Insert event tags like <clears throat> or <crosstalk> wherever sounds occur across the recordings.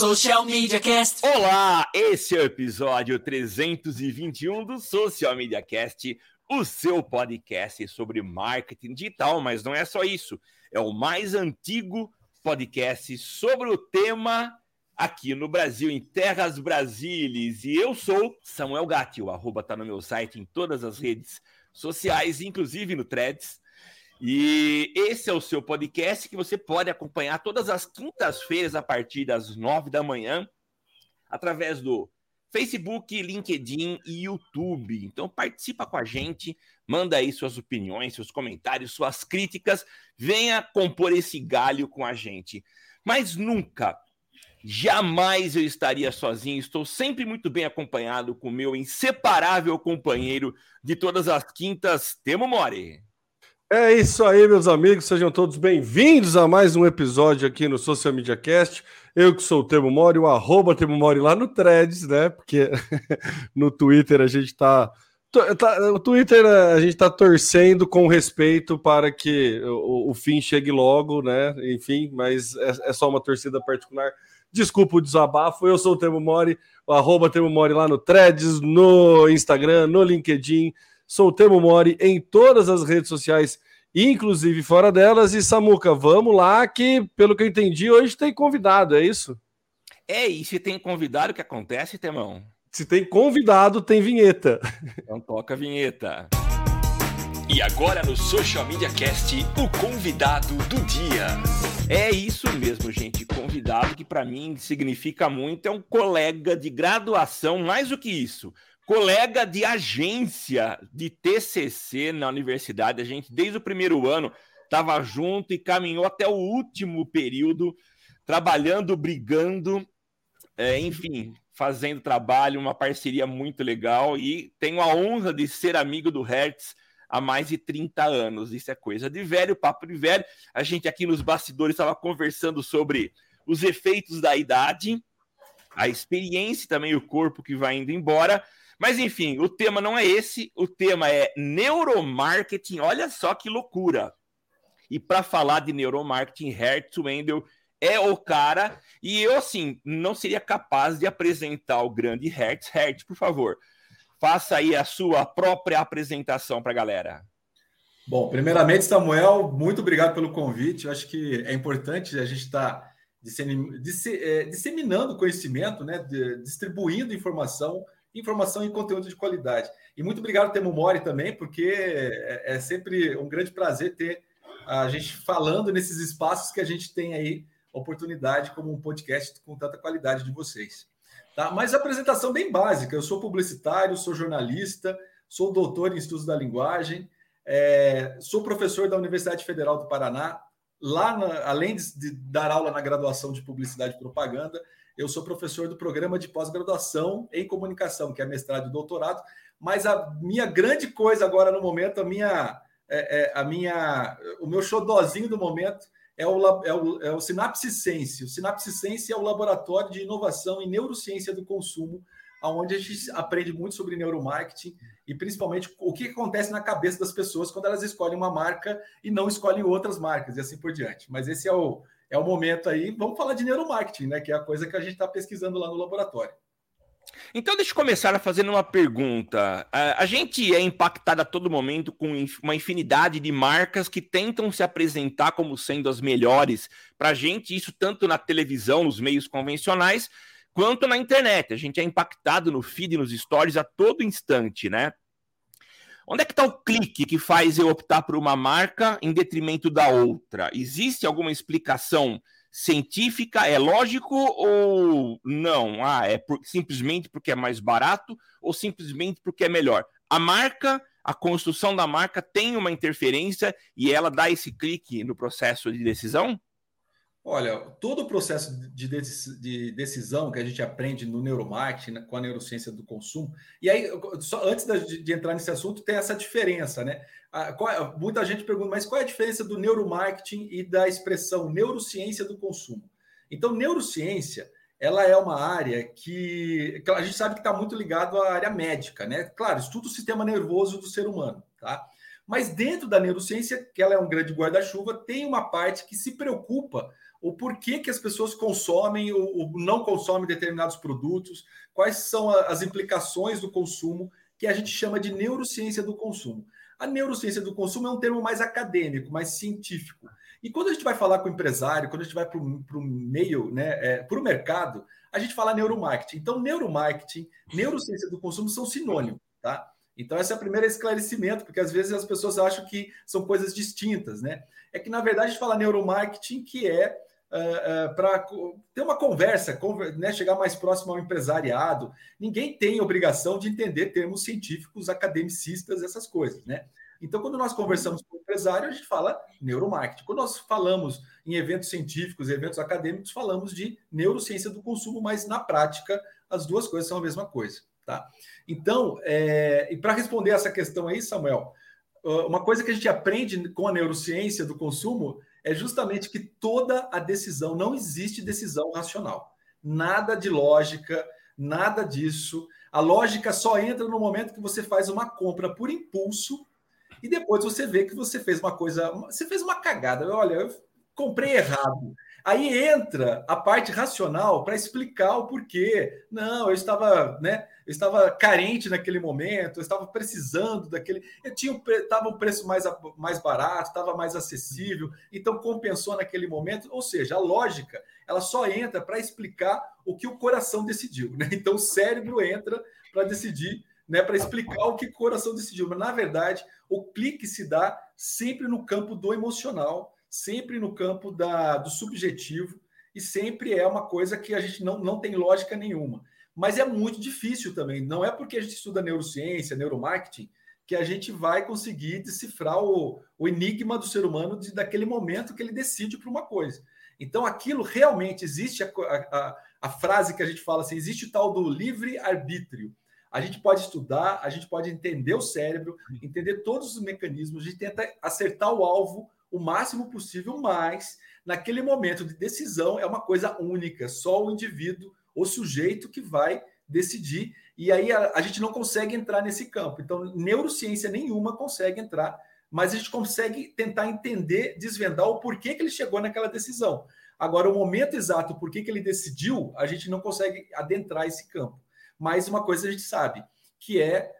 Social Media Cast. Olá, esse é o episódio 321 do Social Media Cast, o seu podcast sobre marketing digital, mas não é só isso, é o mais antigo podcast sobre o tema aqui no Brasil, em Terras Brasilis. E eu sou Samuel Gatti, o arroba tá no meu site em todas as redes sociais, inclusive no Threads. E esse é o seu podcast que você pode acompanhar todas as quintas-feiras a partir das nove da manhã, através do Facebook, LinkedIn e YouTube. Então participa com a gente, manda aí suas opiniões, seus comentários, suas críticas, venha compor esse galho com a gente. Mas nunca, jamais eu estaria sozinho, estou sempre muito bem acompanhado com meu inseparável companheiro de todas as quintas, Temo More. É isso aí, meus amigos, sejam todos bem-vindos a mais um episódio aqui no Social Media Cast. Eu que sou o Temo Mori, o arroba Temo Mori lá no Threads, né? Porque <laughs> no Twitter a gente tá, tá. O Twitter a gente tá torcendo com respeito para que o, o fim chegue logo, né? Enfim, mas é, é, só uma torcida particular. Desculpa o desabafo, eu sou o Temo Mori, o arroba Temo Mori lá no Threads, no Instagram, no LinkedIn Sou o Temo Mori em todas as redes sociais, inclusive fora delas. E Samuca, vamos lá, que pelo que eu entendi, hoje tem convidado, é isso? É, e se tem convidado, o que acontece, Temão? Se tem convidado, tem vinheta. Então toca a vinheta. E agora no Social Media Cast, o convidado do dia. É isso mesmo, gente. Convidado que para mim significa muito, é um colega de graduação, mais do que isso colega de agência de TCC na universidade. A gente, desde o primeiro ano, estava junto e caminhou até o último período, trabalhando, brigando, é, enfim, fazendo trabalho, uma parceria muito legal. E tenho a honra de ser amigo do Hertz há mais de 30 anos. Isso é coisa de velho, papo de velho. A gente aqui nos bastidores estava conversando sobre os efeitos da idade, a experiência e também o corpo que vai indo embora. Mas enfim, o tema não é esse, o tema é neuromarketing. Olha só que loucura. E para falar de neuromarketing, Hertz Wendel é o cara. E eu, assim, não seria capaz de apresentar o grande Hertz. Hertz, por favor, faça aí a sua própria apresentação para a galera. Bom, primeiramente, Samuel, muito obrigado pelo convite. Eu acho que é importante a gente estar tá é, disseminando conhecimento, né, distribuindo informação informação e conteúdo de qualidade. E muito obrigado, Temo Mori, também, porque é, é sempre um grande prazer ter a gente falando nesses espaços que a gente tem aí oportunidade como um podcast com tanta qualidade de vocês. Tá? Mas apresentação bem básica. Eu sou publicitário, sou jornalista, sou doutor em estudos da linguagem, é, sou professor da Universidade Federal do Paraná. Lá, na, além de, de dar aula na graduação de publicidade e propaganda, eu sou professor do programa de pós-graduação em comunicação, que é mestrado e doutorado, mas a minha grande coisa agora no momento, a minha, é, é, a minha, o meu xodozinho do momento é o, é o, é o Sinapse Sense. O é o laboratório de inovação em neurociência do consumo, onde a gente aprende muito sobre neuromarketing e principalmente o que acontece na cabeça das pessoas quando elas escolhem uma marca e não escolhem outras marcas e assim por diante. Mas esse é o, é o momento aí. Vamos falar de neuromarketing, né? Que é a coisa que a gente está pesquisando lá no laboratório. Então, deixa eu começar fazendo uma pergunta. A gente é impactado a todo momento com uma infinidade de marcas que tentam se apresentar como sendo as melhores para a gente, isso tanto na televisão, nos meios convencionais, quanto na internet. A gente é impactado no feed, nos stories a todo instante, né? Onde é que está o clique que faz eu optar por uma marca em detrimento da outra? Existe alguma explicação científica? É lógico ou não? Ah, é por, simplesmente porque é mais barato ou simplesmente porque é melhor? A marca, a construção da marca tem uma interferência e ela dá esse clique no processo de decisão? Olha, todo o processo de decisão que a gente aprende no neuromarketing, né, com a neurociência do consumo, e aí, só antes de entrar nesse assunto, tem essa diferença, né? É, muita gente pergunta, mas qual é a diferença do neuromarketing e da expressão neurociência do consumo? Então, neurociência, ela é uma área que a gente sabe que está muito ligado à área médica, né? Claro, estuda o sistema nervoso do ser humano, tá? Mas dentro da neurociência, que ela é um grande guarda-chuva, tem uma parte que se preocupa o porquê que as pessoas consomem ou, não consomem determinados produtos, quais são as implicações do consumo, que a gente chama de neurociência do consumo. A neurociência do consumo é um termo mais acadêmico, mais científico. E quando a gente vai falar com o empresário, quando a gente vai para o meio, né, é, para o mercado, a gente fala neuromarketing. Então, neuromarketing, neurociência do consumo são sinônimos, tá? Então, esse é o primeiro esclarecimento, porque às vezes as pessoas acham que são coisas distintas, né? É que, na verdade, a gente fala neuromarketing, que é uh, uh, para ter uma conversa, né, chegar mais próximo ao empresariado. Ninguém tem obrigação de entender termos científicos, academicistas, essas coisas, né? Então, quando nós conversamos com o empresário, a gente fala neuromarketing. Quando nós falamos em eventos científicos, eventos acadêmicos, falamos de neurociência do consumo, mas na prática as duas coisas são a mesma coisa. Tá? Então, é, e para responder essa questão aí, Samuel, uma coisa que a gente aprende com a neurociência do consumo é justamente que toda a decisão, não existe decisão racional. Nada de lógica, nada disso. A lógica só entra no momento que você faz uma compra por impulso e depois você vê que você fez uma coisa, você fez uma cagada. Olha, eu comprei errado. Aí entra a parte racional para explicar o porquê. Não, eu estava, né? Eu estava carente naquele momento, eu estava precisando daquele. Eu tinha estava um preço mais, mais barato, estava mais acessível, então compensou naquele momento. Ou seja, a lógica ela só entra para explicar o que o coração decidiu. Né? <laughs> Então o cérebro entra para decidir, né? Para explicar o que o coração decidiu. Mas na verdade, o clique se dá sempre no campo do emocional sempre no campo da, do subjetivo e sempre é uma coisa que a gente não, não tem lógica nenhuma. Mas é muito difícil também. Não é porque a gente estuda neurociência, neuromarketing, que a gente vai conseguir decifrar o, o enigma do ser humano de, daquele momento que ele decide para uma coisa. Então, aquilo realmente existe a, a, a, frase que a gente fala assim: existe o tal do livre-arbítrio. A gente pode estudar, a gente pode entender o cérebro, entender todos os mecanismos, a gente tenta acertar o alvo o máximo possível, mas naquele momento de decisão é uma coisa única, só o indivíduo, o sujeito que vai decidir, e aí a, a gente não consegue entrar nesse campo. Então, neurociência nenhuma consegue entrar, mas a gente consegue tentar entender, desvendar o porquê que ele chegou naquela decisão. Agora, o momento exato, por que ele decidiu, a gente não consegue adentrar esse campo. Mas uma coisa a gente sabe, que é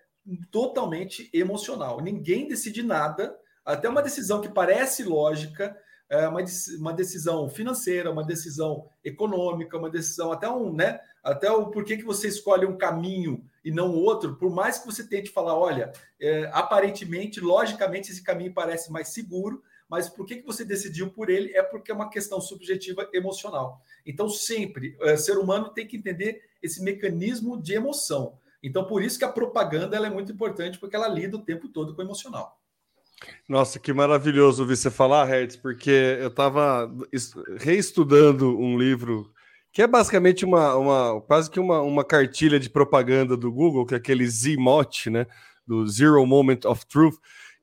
totalmente emocional. Ninguém decide nada até uma decisão que parece lógica, é uma, decisão financeira, uma decisão econômica, uma decisão até um, né? Até o porquê que você escolhe um caminho e não outro, por mais que você tente falar, olha, é, aparentemente, logicamente, esse caminho parece mais seguro, mas por que, que você decidiu por ele é porque é uma questão subjetiva emocional. Então, sempre, é, ser humano tem que entender esse mecanismo de emoção. Então, por isso que a propaganda ela é muito importante, porque ela lida o tempo todo com o emocional. Nossa, que maravilhoso ouvir você falar, Hertz, porque eu estava reestudando um livro que é basicamente uma, uma quase que uma, uma cartilha de propaganda do Google, que é aquele ZMOT, né, do Zero Moment of Truth,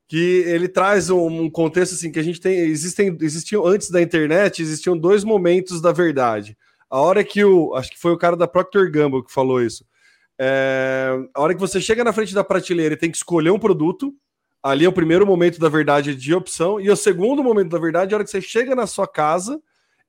que ele traz um, um, contexto assim que a gente tem, existem, existiam antes da internet, existiam dois momentos da verdade. A hora que o, acho que foi o cara da Procter Gamble que falou isso. É, a hora que você chega na frente da prateleira e tem que escolher um produto, Ali é o primeiro momento da verdade de opção, e o segundo momento da verdade é a hora que você chega na sua casa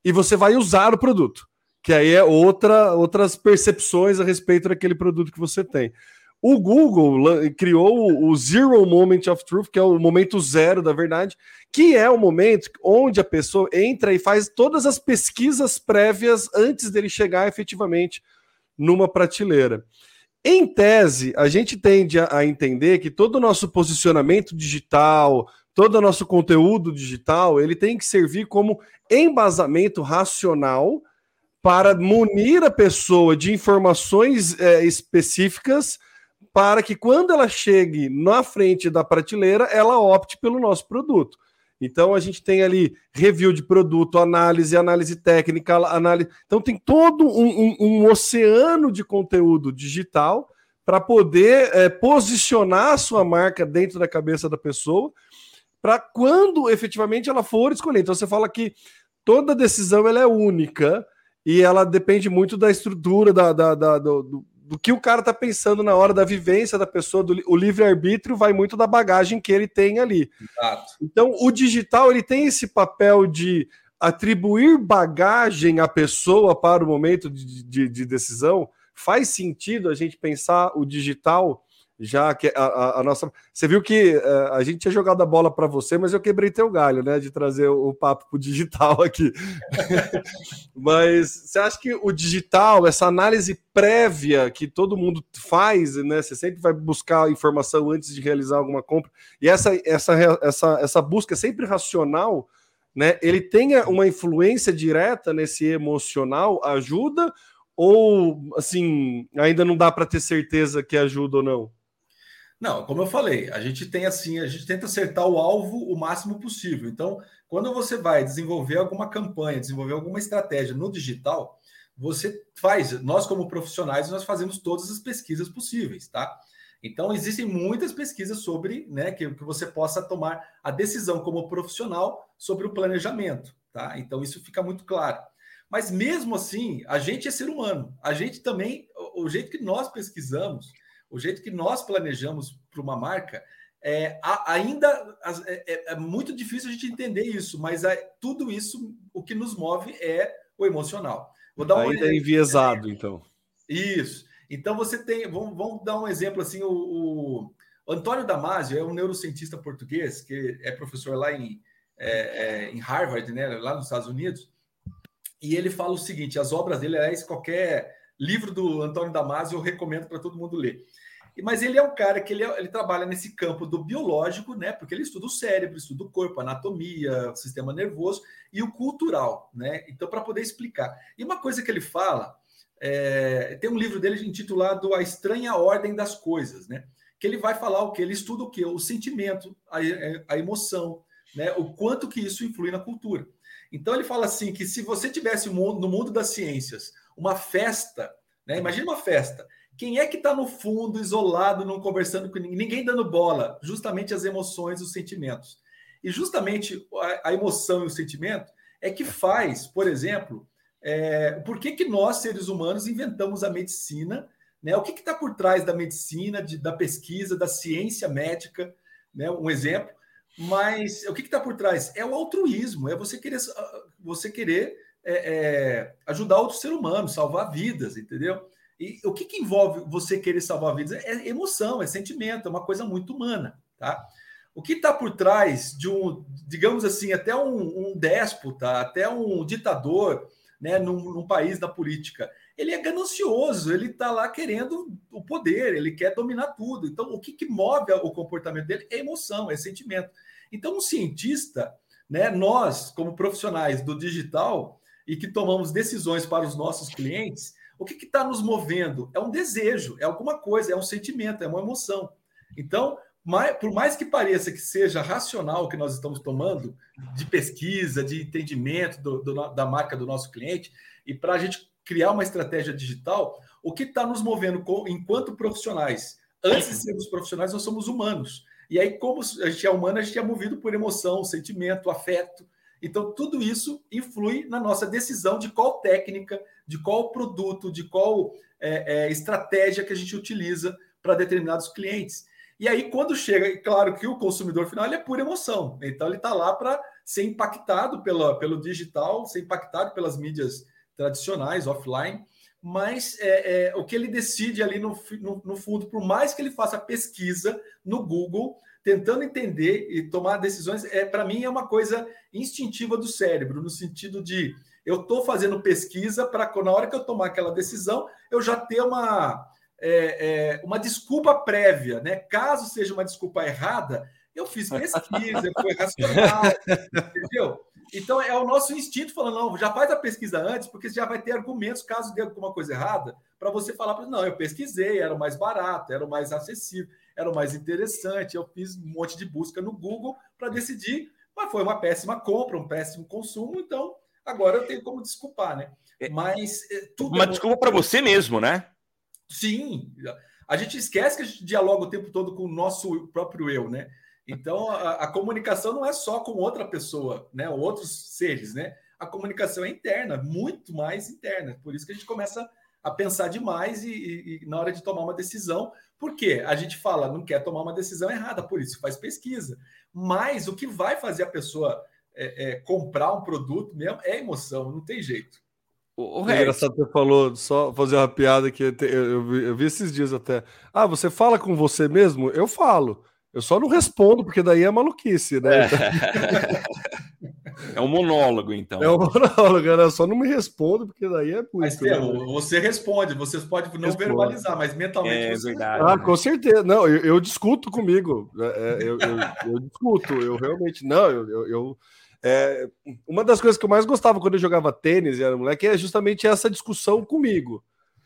e você vai usar o produto, que aí é outra, outras percepções a respeito daquele produto que você tem. O Google criou o Zero Moment of Truth, que é o momento zero da verdade, que é o momento onde a pessoa entra e faz todas as pesquisas prévias antes dele chegar efetivamente numa prateleira. Em tese, a gente tende a, entender que todo o nosso posicionamento digital, todo o nosso conteúdo digital, ele tem que servir como embasamento racional para munir a pessoa de informações é, específicas para que quando ela chegue na frente da prateleira, ela opte pelo nosso produto. Então a gente tem ali review de produto, análise, análise técnica, análise. Então tem todo um, um, um oceano de conteúdo digital para poder é, posicionar a sua marca dentro da cabeça da pessoa, para quando efetivamente ela for escolher. Então você fala que toda decisão ela é única e ela depende muito da estrutura da, da, da do, do que o cara tá pensando na hora da vivência da pessoa, do, o livre-arbítrio vai muito da bagagem que ele tem ali. Exato. Então, o digital ele tem esse papel de atribuir bagagem à pessoa para o momento de, de, de decisão faz sentido a gente pensar o digital já que a, a, a, nossa. Você viu que uh, a gente tinha jogado a bola para você, mas eu quebrei teu galho, né? De trazer o, o papo pro digital <laughs> aqui. mas você acha que o digital, essa análise prévia que todo mundo faz, né? Você sempre vai buscar informação antes de realizar alguma compra, e essa, essa, essa, essa busca sempre racional, né? Ele tenha uma influência direta nesse emocional, ajuda? Ou assim, ainda não dá para ter certeza que ajuda ou não? Não, como eu falei, a gente tem assim, a gente tenta acertar o alvo o máximo possível. Então, quando você vai desenvolver alguma campanha, desenvolver alguma estratégia no digital, você faz, nós como profissionais, nós fazemos todas as pesquisas possíveis, tá? Então, existem muitas pesquisas sobre, né, que, que você possa tomar a decisão como profissional sobre o planejamento, tá? Então, isso fica muito claro. Mas mesmo assim, a gente é ser humano. A gente também, o, o jeito que nós pesquisamos, o jeito que nós planejamos para uma marca, é, ainda é, é, é, muito difícil a gente entender isso, mas é, tudo isso, o que nos move é o emocional. Vou dar um ainda é enviesado, então. Isso. Então você tem, vamos, vamos dar um exemplo assim, o, o, Antônio Damasio é um neurocientista português que é professor lá em, é, é, em Harvard, né, lá nos Estados Unidos, e ele fala o seguinte: as obras dele, aliás, qualquer livro do Antônio Damasio eu recomendo para todo mundo ler. Mas ele é um cara que ele, é, ele trabalha nesse campo do biológico, né? Porque ele estuda o cérebro, estuda o corpo, anatomia, sistema nervoso e o cultural, né? Então, para poder explicar. E uma coisa que ele fala, é, tem um livro dele intitulado A Estranha Ordem das Coisas, né? Que ele vai falar o que? Ele estuda o que? O sentimento, a, a emoção, né? O quanto que isso influi na cultura. Então ele fala assim que se você tivesse no mundo das ciências uma festa, né? Imagina uma festa quem é que está no fundo, isolado, não conversando com ninguém, ninguém dando bola? Justamente as emoções, os sentimentos. E justamente a, emoção e o sentimento é que faz, por exemplo, é, por que, que nós, seres humanos, inventamos a medicina? Né? O que está por trás da medicina, de, da pesquisa, da ciência médica? Né? Um exemplo. Mas o que está por trás? É o altruísmo, é você querer, você querer é, é, ajudar outro ser humano, salvar vidas, entendeu? E o que, que envolve você querer salvar vidas? É emoção, é sentimento, é uma coisa muito humana, tá? O que está por trás de um, digamos assim, até um, um déspota, até um ditador, né, num, num, país da política, ele é ganancioso, ele está lá querendo o poder, ele quer dominar tudo. Então, o que, que move o comportamento dele é emoção, é sentimento. Então, um cientista, né, nós, como profissionais do digital e que tomamos decisões para os nossos clientes, o que está nos movendo? É um desejo, é alguma coisa, é um sentimento, é uma emoção. Então, mais, por mais que pareça que seja racional o que nós estamos tomando de pesquisa, de entendimento do, do, da marca do nosso cliente, e para a gente criar uma estratégia digital, o que está nos movendo com, enquanto profissionais? Antes de sermos profissionais, nós somos humanos. E aí, como a gente é humano, a gente é movido por emoção, sentimento, afeto. Então, tudo isso influi na nossa decisão de qual técnica, de qual produto, de qual é, é, estratégia que a gente utiliza para determinados clientes. E aí, quando chega, claro que o consumidor final é pura emoção, então ele está lá para ser impactado pela, pelo digital, ser impactado pelas mídias tradicionais, offline, mas é, é, o que ele decide ali no, no, no, fundo, por mais que ele faça pesquisa no Google, tentando entender e tomar decisões, é para mim é uma coisa instintiva do cérebro, no sentido de eu estou fazendo pesquisa para na hora que eu tomar aquela decisão, eu já ter uma, é, é, uma desculpa prévia, né? Caso seja uma desculpa errada, eu fiz pesquisa, foi racional, <laughs> entendeu? Então é o nosso instinto falando, não, já faz a pesquisa antes, porque você já vai ter argumentos caso dê alguma coisa errada, para você falar para não, eu pesquisei, era o mais barato, era o mais acessível era o mais interessante. Eu fiz um monte de busca no Google para decidir, mas foi uma péssima compra, um péssimo consumo, então agora eu tenho como desculpar, né? É, mas é, tudo uma é... desculpa para você mesmo, né? Sim. A gente esquece que a gente dialoga o tempo todo com o nosso próprio eu, né? Então a, a comunicação não é só com outra pessoa, né? Outros seres, né? A comunicação é interna, muito mais interna. Por isso que a gente começa a pensar demais e, e, e, na hora de tomar uma decisão, porque a gente fala, não quer tomar uma decisão errada, por isso faz pesquisa. Mas o que vai fazer a pessoa é, é, comprar um produto mesmo é emoção, não tem jeito. O, é engraçado que você falou, só fazer uma piada que eu, eu, vi, eu vi esses dias até. Ah, você fala com você mesmo? Eu falo. Eu só não respondo, porque daí é maluquice, né? É, <laughs> <laughs> é um monólogo, então. É um monólogo, né? Eu só não me respondo, porque daí é muito. Mas, né? você responde, você pode não Responde. verbalizar, mas mentalmente é, você verdade. Ah, com certeza. Não, eu, eu discuto comigo. É, é eu, eu, eu, discuto, eu realmente. Não, eu. eu é, uma das coisas que eu mais gostava quando eu jogava tênis e era moleque é justamente essa discussão comigo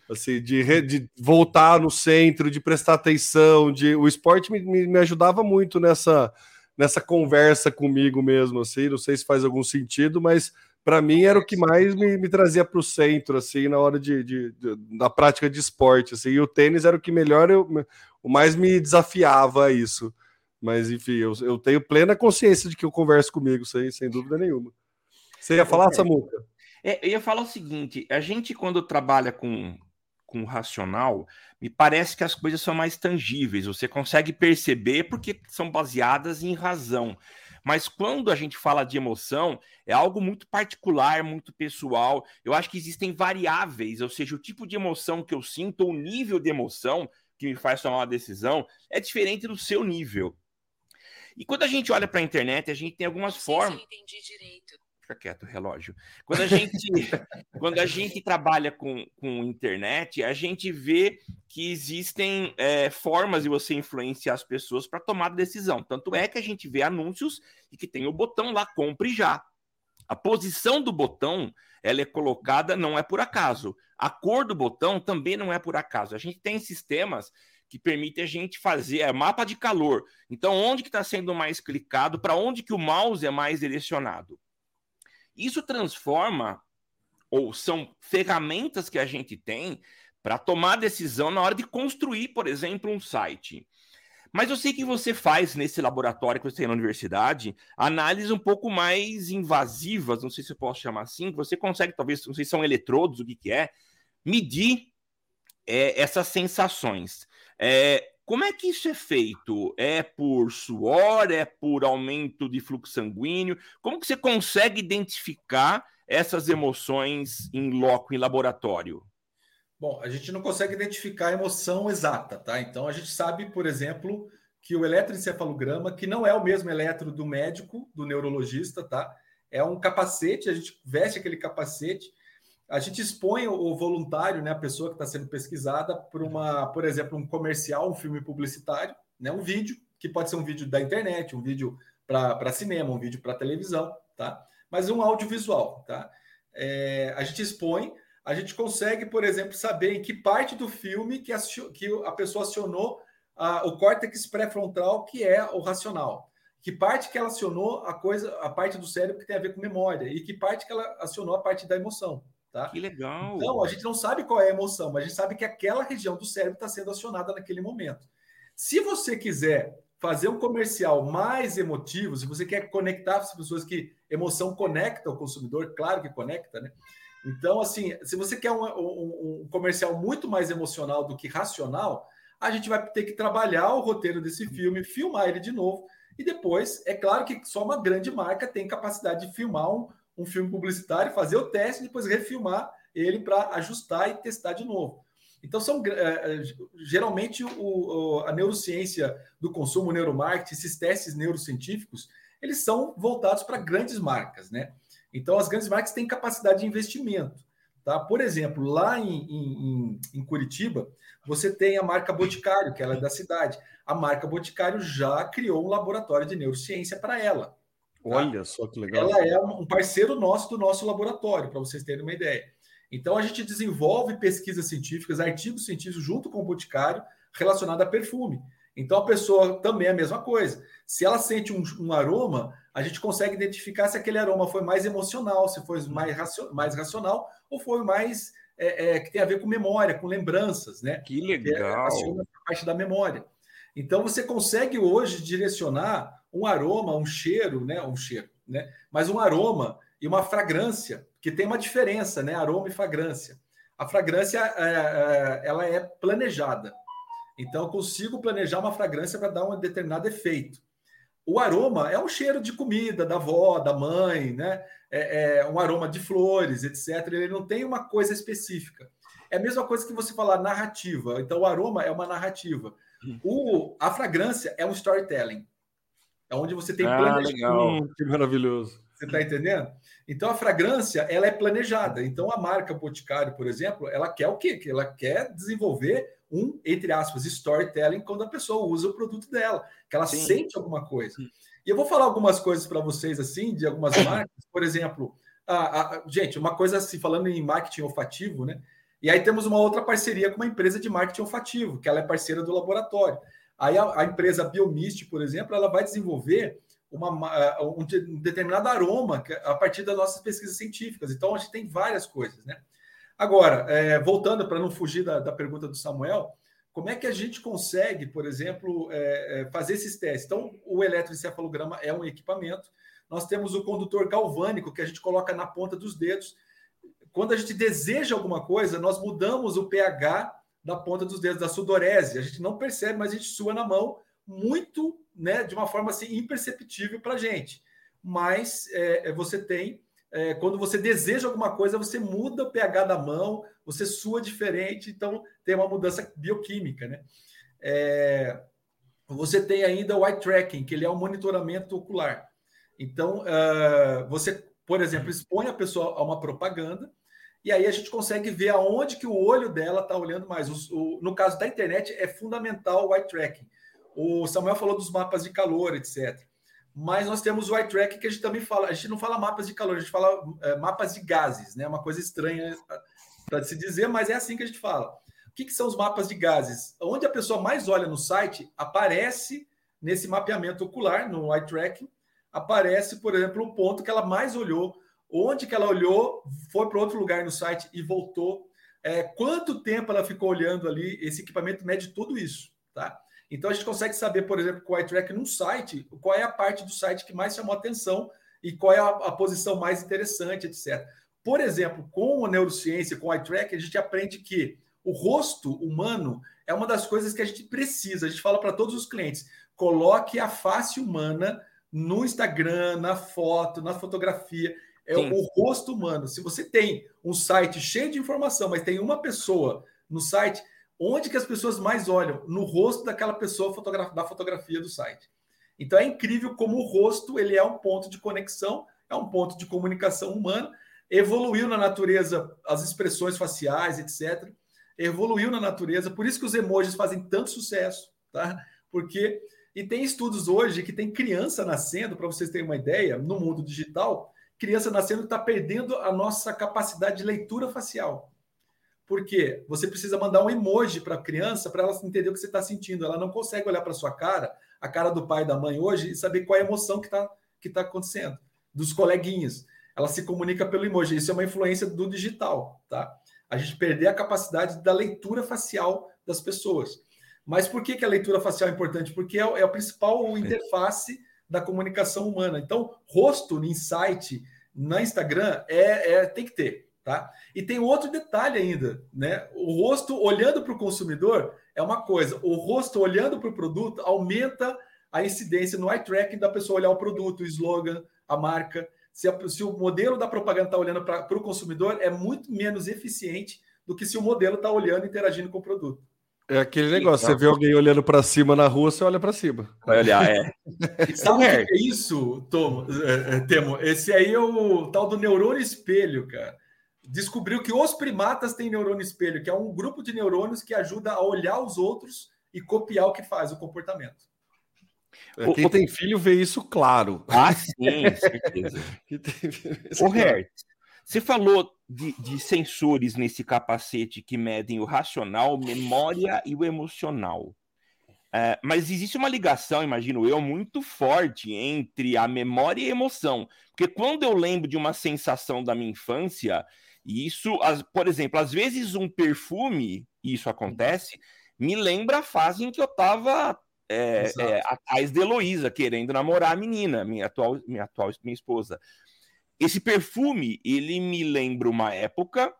assim, de, de voltar no centro, de prestar atenção, de o esporte me, me, me, ajudava muito nessa nessa conversa comigo mesmo, assim, não sei se faz algum sentido, mas para mim era o que mais me, me trazia para o centro, assim, na hora de, de, de, da prática de esporte, assim, e o tênis era o que melhor, eu, o mais me desafiava a isso, mas enfim, eu, eu tenho plena consciência de que eu converso comigo, sem, sem dúvida nenhuma. Você ia falar, Samuca? É, eu ia falar o seguinte: a gente, quando trabalha com, com o racional, me parece que as coisas são mais tangíveis, você consegue perceber porque são baseadas em razão. Mas quando a gente fala de emoção, é algo muito particular, muito pessoal. Eu acho que existem variáveis, ou seja, o tipo de emoção que eu sinto, o nível de emoção que me faz tomar uma decisão, é diferente do seu nível. E quando a gente olha para a internet, a gente tem algumas formas. entendi direito fica quieto, relógio. Quando a gente, <laughs> quando a gente trabalha com, com internet, a gente vê que existem é, formas de você influenciar as pessoas para tomar decisão. Tanto é que a gente vê anúncios e que tem o botão lá, compre já. A posição do botão ela é colocada, não é por acaso. A cor do botão também não é por acaso. A gente tem sistemas que permitem a gente fazer é, mapa de calor. Então, onde que está sendo mais clicado, para onde que o mouse é mais direcionado. Isso transforma, ou são ferramentas que a gente tem para tomar decisão na hora de construir, por exemplo, um site. Mas eu sei que você faz nesse laboratório que você tem na universidade análises um pouco mais invasivas, não sei se eu posso chamar assim, que você consegue, talvez, não sei se são eletrodos, o que, que é, medir é, essas sensações. É, como é que isso é feito? É por suor? É por aumento de fluxo sanguíneo? Como que você consegue identificar essas emoções em loco, em laboratório? Bom, a gente não consegue identificar a emoção exata, tá? Então a gente sabe, por exemplo, que o eletroencefalograma, que não é o mesmo eletro do médico, do neurologista, tá? É um capacete, a gente veste aquele capacete a gente expõe o voluntário, né, a pessoa que está sendo pesquisada, por uma, por exemplo, um comercial, um filme publicitário, né, um vídeo, que pode ser um vídeo da internet, um vídeo para cinema, um vídeo para televisão, tá? Mas um audiovisual, tá? É, a gente expõe, a gente consegue, por exemplo, saber em que parte do filme que, que a pessoa acionou a, o córtex pré-frontal, que é o racional. Que parte que ela acionou a coisa, a parte do cérebro que tem a ver com memória, e que parte que ela acionou a parte da emoção. Tá? Que legal. Então, a gente não sabe qual é a emoção, mas a gente sabe que aquela região do cérebro está sendo acionada naquele momento. Se você quiser fazer um comercial mais emotivo, se você quer conectar as pessoas que emoção conecta o consumidor, claro que conecta, né? Então, assim, se você quer um, um, um comercial muito mais emocional do que racional, a gente vai ter que trabalhar o roteiro desse filme, filmar ele de novo, e depois, é claro que só uma grande marca tem capacidade de filmar um, um filme publicitário, fazer o teste e depois refilmar ele para ajustar e testar de novo. Então, são é, geralmente o, a neurociência do consumo, o neuromarketing, esses testes neurocientíficos, eles são voltados para grandes marcas, né? Então, as grandes marcas têm capacidade de investimento. Tá? Por exemplo, lá em, em, em, Curitiba, você tem a marca Boticário, que ela é da cidade. A marca Boticário já criou um laboratório de neurociência para ela. Tá? Olha só que legal. Ela é um parceiro nosso do nosso laboratório, para vocês terem uma ideia. Então, a gente desenvolve pesquisas científicas, artigos científicos junto com o Boticário relacionado a perfume. Então, a pessoa também é a mesma coisa. Se ela sente um, um aroma, a gente consegue identificar se aquele aroma foi mais emocional, se foi mais, racio, mais racional ou foi mais é, é, que tem a ver com memória, com lembranças, né? Que legal. Que é, a parte da memória. Então, você consegue hoje direcionar um aroma, um cheiro, né? Um cheiro, né? Mas um aroma e uma fragrância, que tem uma diferença, né? Aroma e fragrância. A fragrância é, é, ela é planejada. Então, eu consigo planejar uma fragrância para dar um determinado efeito. O aroma é um cheiro de comida da avó, da mãe, né? É, é um aroma de flores, etc. Ele não tem uma coisa específica. É a mesma coisa que você falar narrativa. Então, o aroma é uma narrativa. Hum. O, a fragrância é um storytelling. É onde você tem ah, legal. Hum, que maravilhoso. Você está entendendo? Então a fragrância ela é planejada. Então a marca Boticário, por exemplo, ela quer o quê? Ela quer desenvolver um, entre aspas, storytelling quando a pessoa usa o produto dela, que ela Sim. sente alguma coisa. E eu vou falar algumas coisas para vocês assim, de algumas <coughs> marcas, por exemplo, a, a, gente, uma coisa assim, falando em marketing olfativo, né? E aí temos uma outra parceria com uma empresa de marketing olfativo, que ela é parceira do laboratório. Aí a, a empresa Biomist, por exemplo, ela vai desenvolver uma, um determinado aroma a partir das nossas pesquisas científicas. Então, a gente tem várias coisas, né? Agora, é, voltando para não fugir da, da, pergunta do Samuel, como é que a gente consegue, por exemplo, é, é, fazer esses testes? Então, o eletroencefalograma é um equipamento. Nós temos o condutor galvânico que a gente coloca na ponta dos dedos. Quando a gente deseja alguma coisa, nós mudamos o pH da ponta dos dedos, da sudorese. A gente não percebe, mas a gente sua na mão muito, né, de uma forma assim imperceptível para a gente. Mas é, é, você tem, é, quando você deseja alguma coisa, você muda o pH da mão, você sua diferente, então tem uma mudança bioquímica, né? É, você tem ainda o eye tracking, que ele é um monitoramento ocular. Então, uh, você, por exemplo, expõe a pessoa a uma propaganda, e aí a gente consegue ver aonde que o olho dela está olhando mais. O, o, no caso da internet, é fundamental o eye tracking. O Samuel falou dos mapas de calor, etc. Mas nós temos o eye track que a gente também fala. A gente não fala mapas de calor, a gente fala é, mapas de gases, né? Uma coisa estranha para se dizer, mas é assim que a gente fala. O que, que são os mapas de gases? Onde a pessoa mais olha no site, aparece nesse mapeamento ocular, no eye tracking, aparece, por exemplo, o ponto que ela mais olhou, onde que ela olhou, foi para outro lugar no site e voltou. É, quanto tempo ela ficou olhando ali? Esse equipamento mede tudo isso, tá? Então a gente consegue saber, por exemplo, com o iTrack num site, qual é a parte do site que mais chamou atenção e qual é a, a posição mais interessante, etc. Por exemplo, com a neurociência, com o iTrack, a gente aprende que o rosto humano é uma das coisas que a gente precisa. A gente fala para todos os clientes: coloque a face humana no Instagram, na foto, na fotografia. É Sim. o rosto humano. Se você tem um site cheio de informação, mas tem uma pessoa no site, Onde que as pessoas mais olham? No rosto daquela pessoa da fotografia do site. Então é incrível como o rosto ele é um ponto de conexão, é um ponto de comunicação humana. Evoluiu na natureza as expressões faciais, etc. Evoluiu na natureza, por isso que os emojis fazem tanto sucesso, tá? Porque e tem estudos hoje que tem criança nascendo, para vocês terem uma ideia, no mundo digital, criança nascendo está perdendo a nossa capacidade de leitura facial. Porque você precisa mandar um emoji para a criança para ela entender o que você está sentindo. Ela não consegue olhar para sua cara, a cara do pai e da mãe hoje, e saber qual é a emoção que está que tá acontecendo, dos coleguinhas. Ela se comunica pelo emoji. Isso é uma influência do digital, tá? A gente perder a capacidade da leitura facial das pessoas. Mas por que, que a leitura facial é importante? Porque é, é a principal interface da comunicação humana. Então, rosto no insight, na Instagram, é, é tem que ter. Tá? E tem outro detalhe ainda, né? O rosto olhando para o consumidor é uma coisa, o rosto olhando para o produto aumenta a incidência no eye tracking da pessoa olhar o produto, o slogan, a marca. Se, a, se o modelo da propaganda está olhando para o consumidor, é muito menos eficiente do que se o modelo está olhando e interagindo com o produto. É aquele negócio, Sim, você vê alguém olhando para cima na rua, você olha para cima. Vai olhar, é. <laughs> Sabe o que é isso, Tom, é, é, Temo? Esse aí é o tal do neurônio espelho, cara descobriu que os primatas têm neurônio espelho, que é um grupo de neurônios que ajuda a olhar os outros e copiar o que faz, o comportamento. É, quem o, tem filho vê isso claro. Ah, sim, certeza. <laughs> o Hert, você falou de, de, sensores nesse capacete que medem o racional, memória e o emocional. É, mas existe uma ligação, imagino eu, muito forte entre a memória e a emoção. Porque quando eu lembro de uma sensação da minha infância, e isso, as, por exemplo, às vezes um perfume, isso acontece, me lembra a fase em que eu estava é, é, atrás de Heloísa, querendo namorar a menina, minha atual, minha atual minha esposa. Esse perfume, ele me lembra uma época,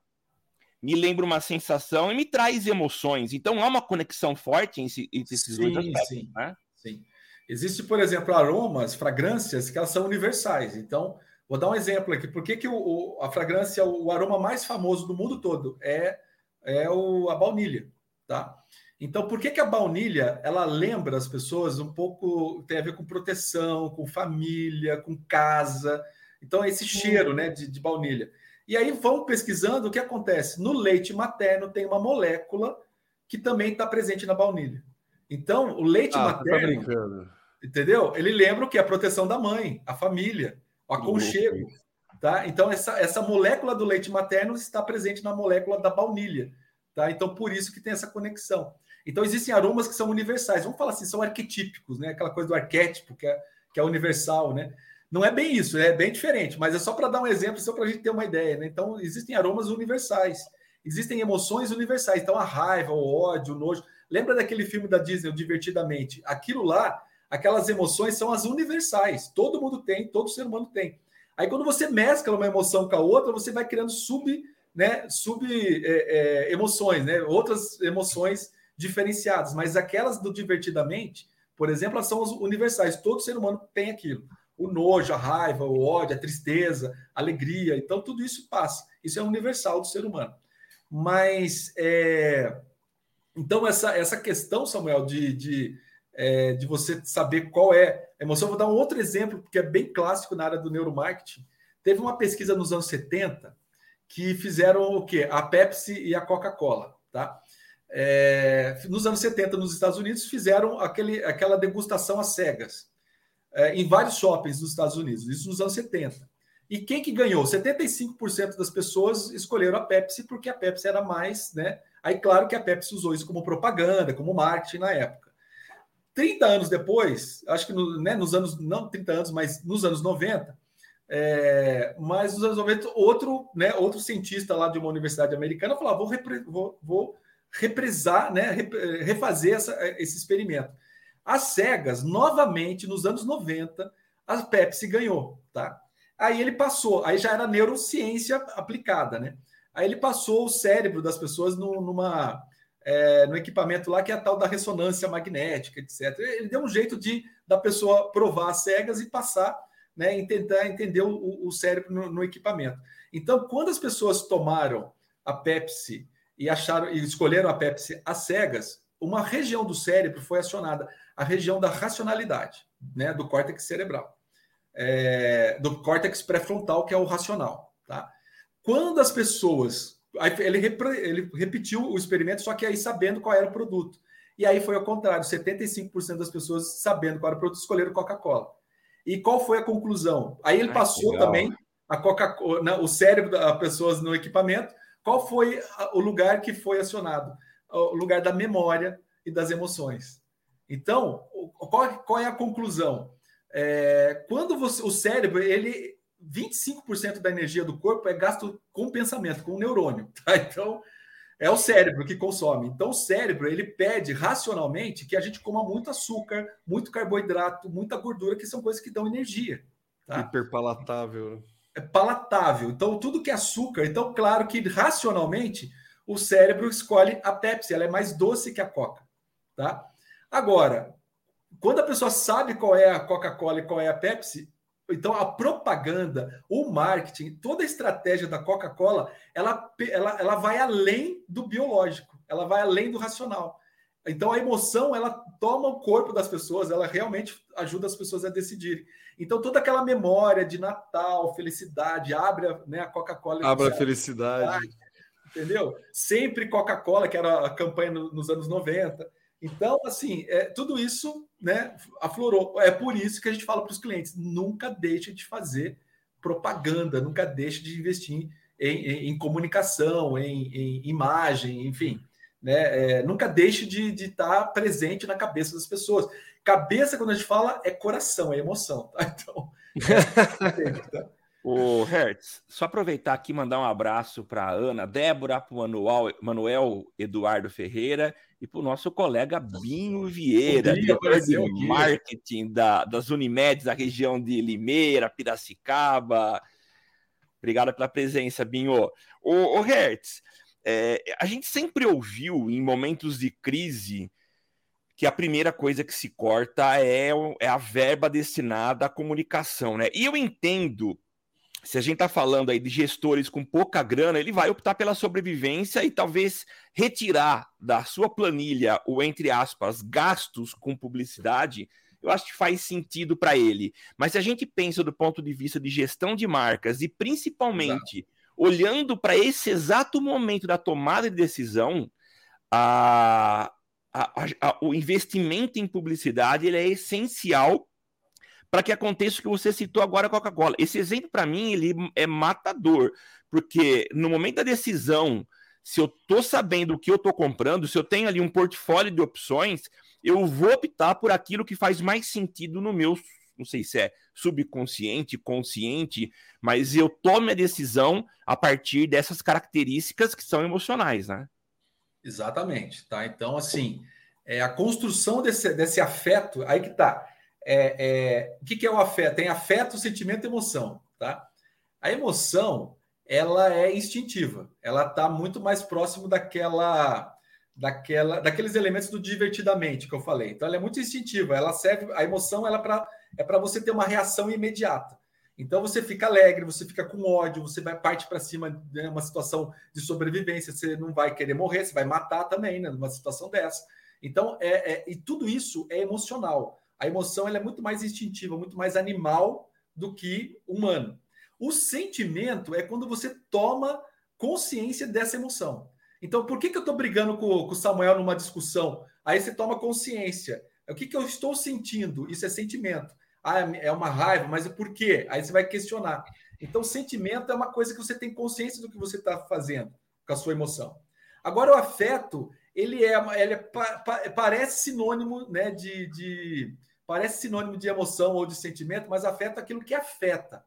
me lembra uma sensação e me traz emoções. Então há uma conexão forte entre, esses sim, dois aspectos, sim, né? Sim. Existe, por exemplo, aromas, fragrâncias que elas são universais. Então, vou dar um exemplo aqui. Por que, que o, o, a fragrância, o aroma mais famoso do mundo todo é, é o, a baunilha, tá? Então, por que, que a baunilha ela lembra as pessoas um pouco, tem a ver com proteção, com família, com casa. Então, esse cheiro né, de, de baunilha. E aí vão pesquisando o que acontece. No leite materno tem uma molécula que também está presente na baunilha. Então, o leite ah, tá materno, tá entendeu? Ele lembra o que? A proteção da mãe, a família, o aconchego. Tá? Então, essa, essa molécula do leite materno está presente na molécula da baunilha. Tá? Então, por isso que tem essa conexão. Então, existem aromas que são universais. Vamos falar assim, são arquetípicos, né? Aquela coisa do arquétipo, que é, que é universal, né? Não é bem isso, é bem diferente, mas é só para dar um exemplo, só para a gente ter uma ideia, né? Então, existem aromas universais, existem emoções universais. Então, a raiva, o ódio, o nojo. Lembra daquele filme da Disney, o Divertidamente? Aquilo lá, aquelas emoções são as universais. Todo mundo tem, todo ser humano tem. Aí, quando você mescla uma emoção com a outra, você vai criando sub, né, sub é, é, emoções, né? Outras emoções diferenciadas, mas aquelas do divertidamente, por exemplo, elas são universais. Todo ser humano tem aquilo. O nojo, a raiva, o ódio, a tristeza, a alegria. Então, tudo isso passa. Isso é universal do ser humano. Mas, é... então, essa, essa questão, Samuel, de, de, é, de você saber qual é a emoção, vou dar um outro exemplo, que é bem clássico na área do neuromarketing. Teve uma pesquisa nos anos 70 que fizeram o quê? A Pepsi e a Coca-Cola, tá? é, nos anos 70, nos Estados Unidos, fizeram aquele, aquela degustação às cegas é, em vários shoppings dos Estados Unidos, isso nos anos 70. E quem que ganhou? 75% das pessoas escolheram a Pepsi porque a Pepsi era mais, né? Aí, claro que a Pepsi usou isso como propaganda, como marketing na época. 30 anos depois, acho que no, né, nos anos, não 30 anos, mas nos anos 90, é, mas nos anos 90, outro, né, outro cientista lá de uma universidade americana falou: ah, vou, vou, vou reprisar, né, refazer essa, esse experimento. As cegas, novamente, nos anos 90, a Pepsi ganhou, tá? Aí ele passou, aí já era neurociência aplicada, né? Aí ele passou o cérebro das pessoas no, numa, é, no equipamento lá que é a tal da ressonância magnética, etc. Ele deu um jeito de da pessoa provar as cegas e passar, né, e tentar entender o, o cérebro no, no equipamento. Então, quando as pessoas tomaram a Pepsi e acharam e escolheram a Pepsi às cegas, uma região do cérebro foi acionada, a região da racionalidade, né, do córtex cerebral, é, do córtex pré-frontal, que é o racional. Tá? Quando as pessoas. Ele, ele repetiu o experimento, só que aí sabendo qual era o produto. E aí foi ao contrário: 75% das pessoas, sabendo qual era o produto, escolheram Coca-Cola. E qual foi a conclusão? Aí ele passou também a Coca-Cola, né, o cérebro das pessoas no equipamento, qual foi o lugar que foi acionado? O lugar da memória e das emoções. Então, qual, qual é a conclusão? É, quando você, o cérebro, ele 25% da energia do corpo é gasto com pensamento, com neurônio. Tá? <laughs> Então, é o cérebro que consome. Então, o cérebro ele pede racionalmente que a gente coma muito açúcar, muito carboidrato, muita gordura, que são coisas que dão energia. Tá? Hiperpalatável. É palatável. Então, tudo que é açúcar. Então, claro que racionalmente o cérebro escolhe a Pepsi, ela é mais doce que a Coca, tá? Agora, quando a pessoa sabe qual é a Coca-Cola e qual é a Pepsi, então a propaganda, o marketing, toda a estratégia da Coca-Cola, ela, ela, ela vai além do biológico, ela vai além do racional. Então a emoção ela toma o corpo das pessoas, ela realmente ajuda as pessoas a decidirem. Então toda aquela memória de Natal, felicidade, abre né, a Coca-Cola. Abre a felicidade. Entendeu? Sempre Coca-Cola, que era a campanha nos anos 90. Então, assim, é, tudo isso né, aflorou. É por isso que a gente fala para os clientes: nunca deixe de fazer propaganda, nunca deixe de investir em, em, em comunicação, em, em imagem, enfim né? É, nunca deixe de estar presente na cabeça das pessoas. Cabeça, quando a gente fala, é coração, é emoção. Tá? Então, <laughs> é, O Hertz, só aproveitar aqui e mandar um abraço para a Ana Débora, para o Manuel, Manuel Eduardo Ferreira e para o nosso colega Binho Vieira, diretor de marketing da, das Unimedes da região de Limeira, Piracicaba. Obrigado pela presença, Binho. O, o Hertz, é, a gente sempre ouviu em momentos de crise que a primeira coisa que se corta é, é a verba destinada à comunicação, né? E eu entendo se a gente está falando aí de gestores com pouca grana, ele vai optar pela sobrevivência e talvez retirar da sua planilha o, entre aspas, gastos com publicidade, eu acho que faz sentido para ele. Mas se a gente pensa do ponto de vista de gestão de marcas e principalmente Exato. olhando para esse exato momento da tomada de decisão, a, a, a, o investimento em publicidade ele é essencial para que aconteça o que você citou agora com a Coca-Cola. Esse exemplo, para mim, ele é matador, porque no momento da decisão, se eu estou sabendo o que eu estou comprando, se eu tenho ali um portfólio de opções, eu vou optar por aquilo que faz mais sentido no meu, não sei se é subconsciente, consciente, mas eu tomo a decisão a partir dessas características que são emocionais, né? Exatamente, tá? Então, assim, é a construção desse, desse afeto, aí que tá é, é, o que, que é o afeto? Tem afeto, sentimento e emoção, tá? A emoção, ela é instintiva, ela está muito mais próximo daquela, daquela, daqueles elementos do divertidamente que eu falei. Então, ela é muito instintiva, ela serve, a emoção ela é para é para você ter uma reação imediata. Então você fica alegre, você fica com ódio, você vai parte para cima de né, uma situação de sobrevivência, você não vai querer morrer, você vai matar também, né, numa situação dessa. Então, é, é, e tudo isso é emocional. A emoção ela é muito mais instintiva, muito mais animal do que humano. O sentimento é quando você toma consciência dessa emoção. Então, por que, que eu estou brigando com, o Samuel numa discussão? Aí você toma consciência. O que, que eu estou sentindo? Isso é sentimento. Ah, é uma raiva, mas por quê? Aí você vai questionar. Então, sentimento é uma coisa que você tem consciência do que você está fazendo com a sua emoção. Agora, o afeto, ele é, ele é, parece sinônimo né, de, de parece sinônimo de emoção ou de sentimento, mas afeta aquilo que afeta,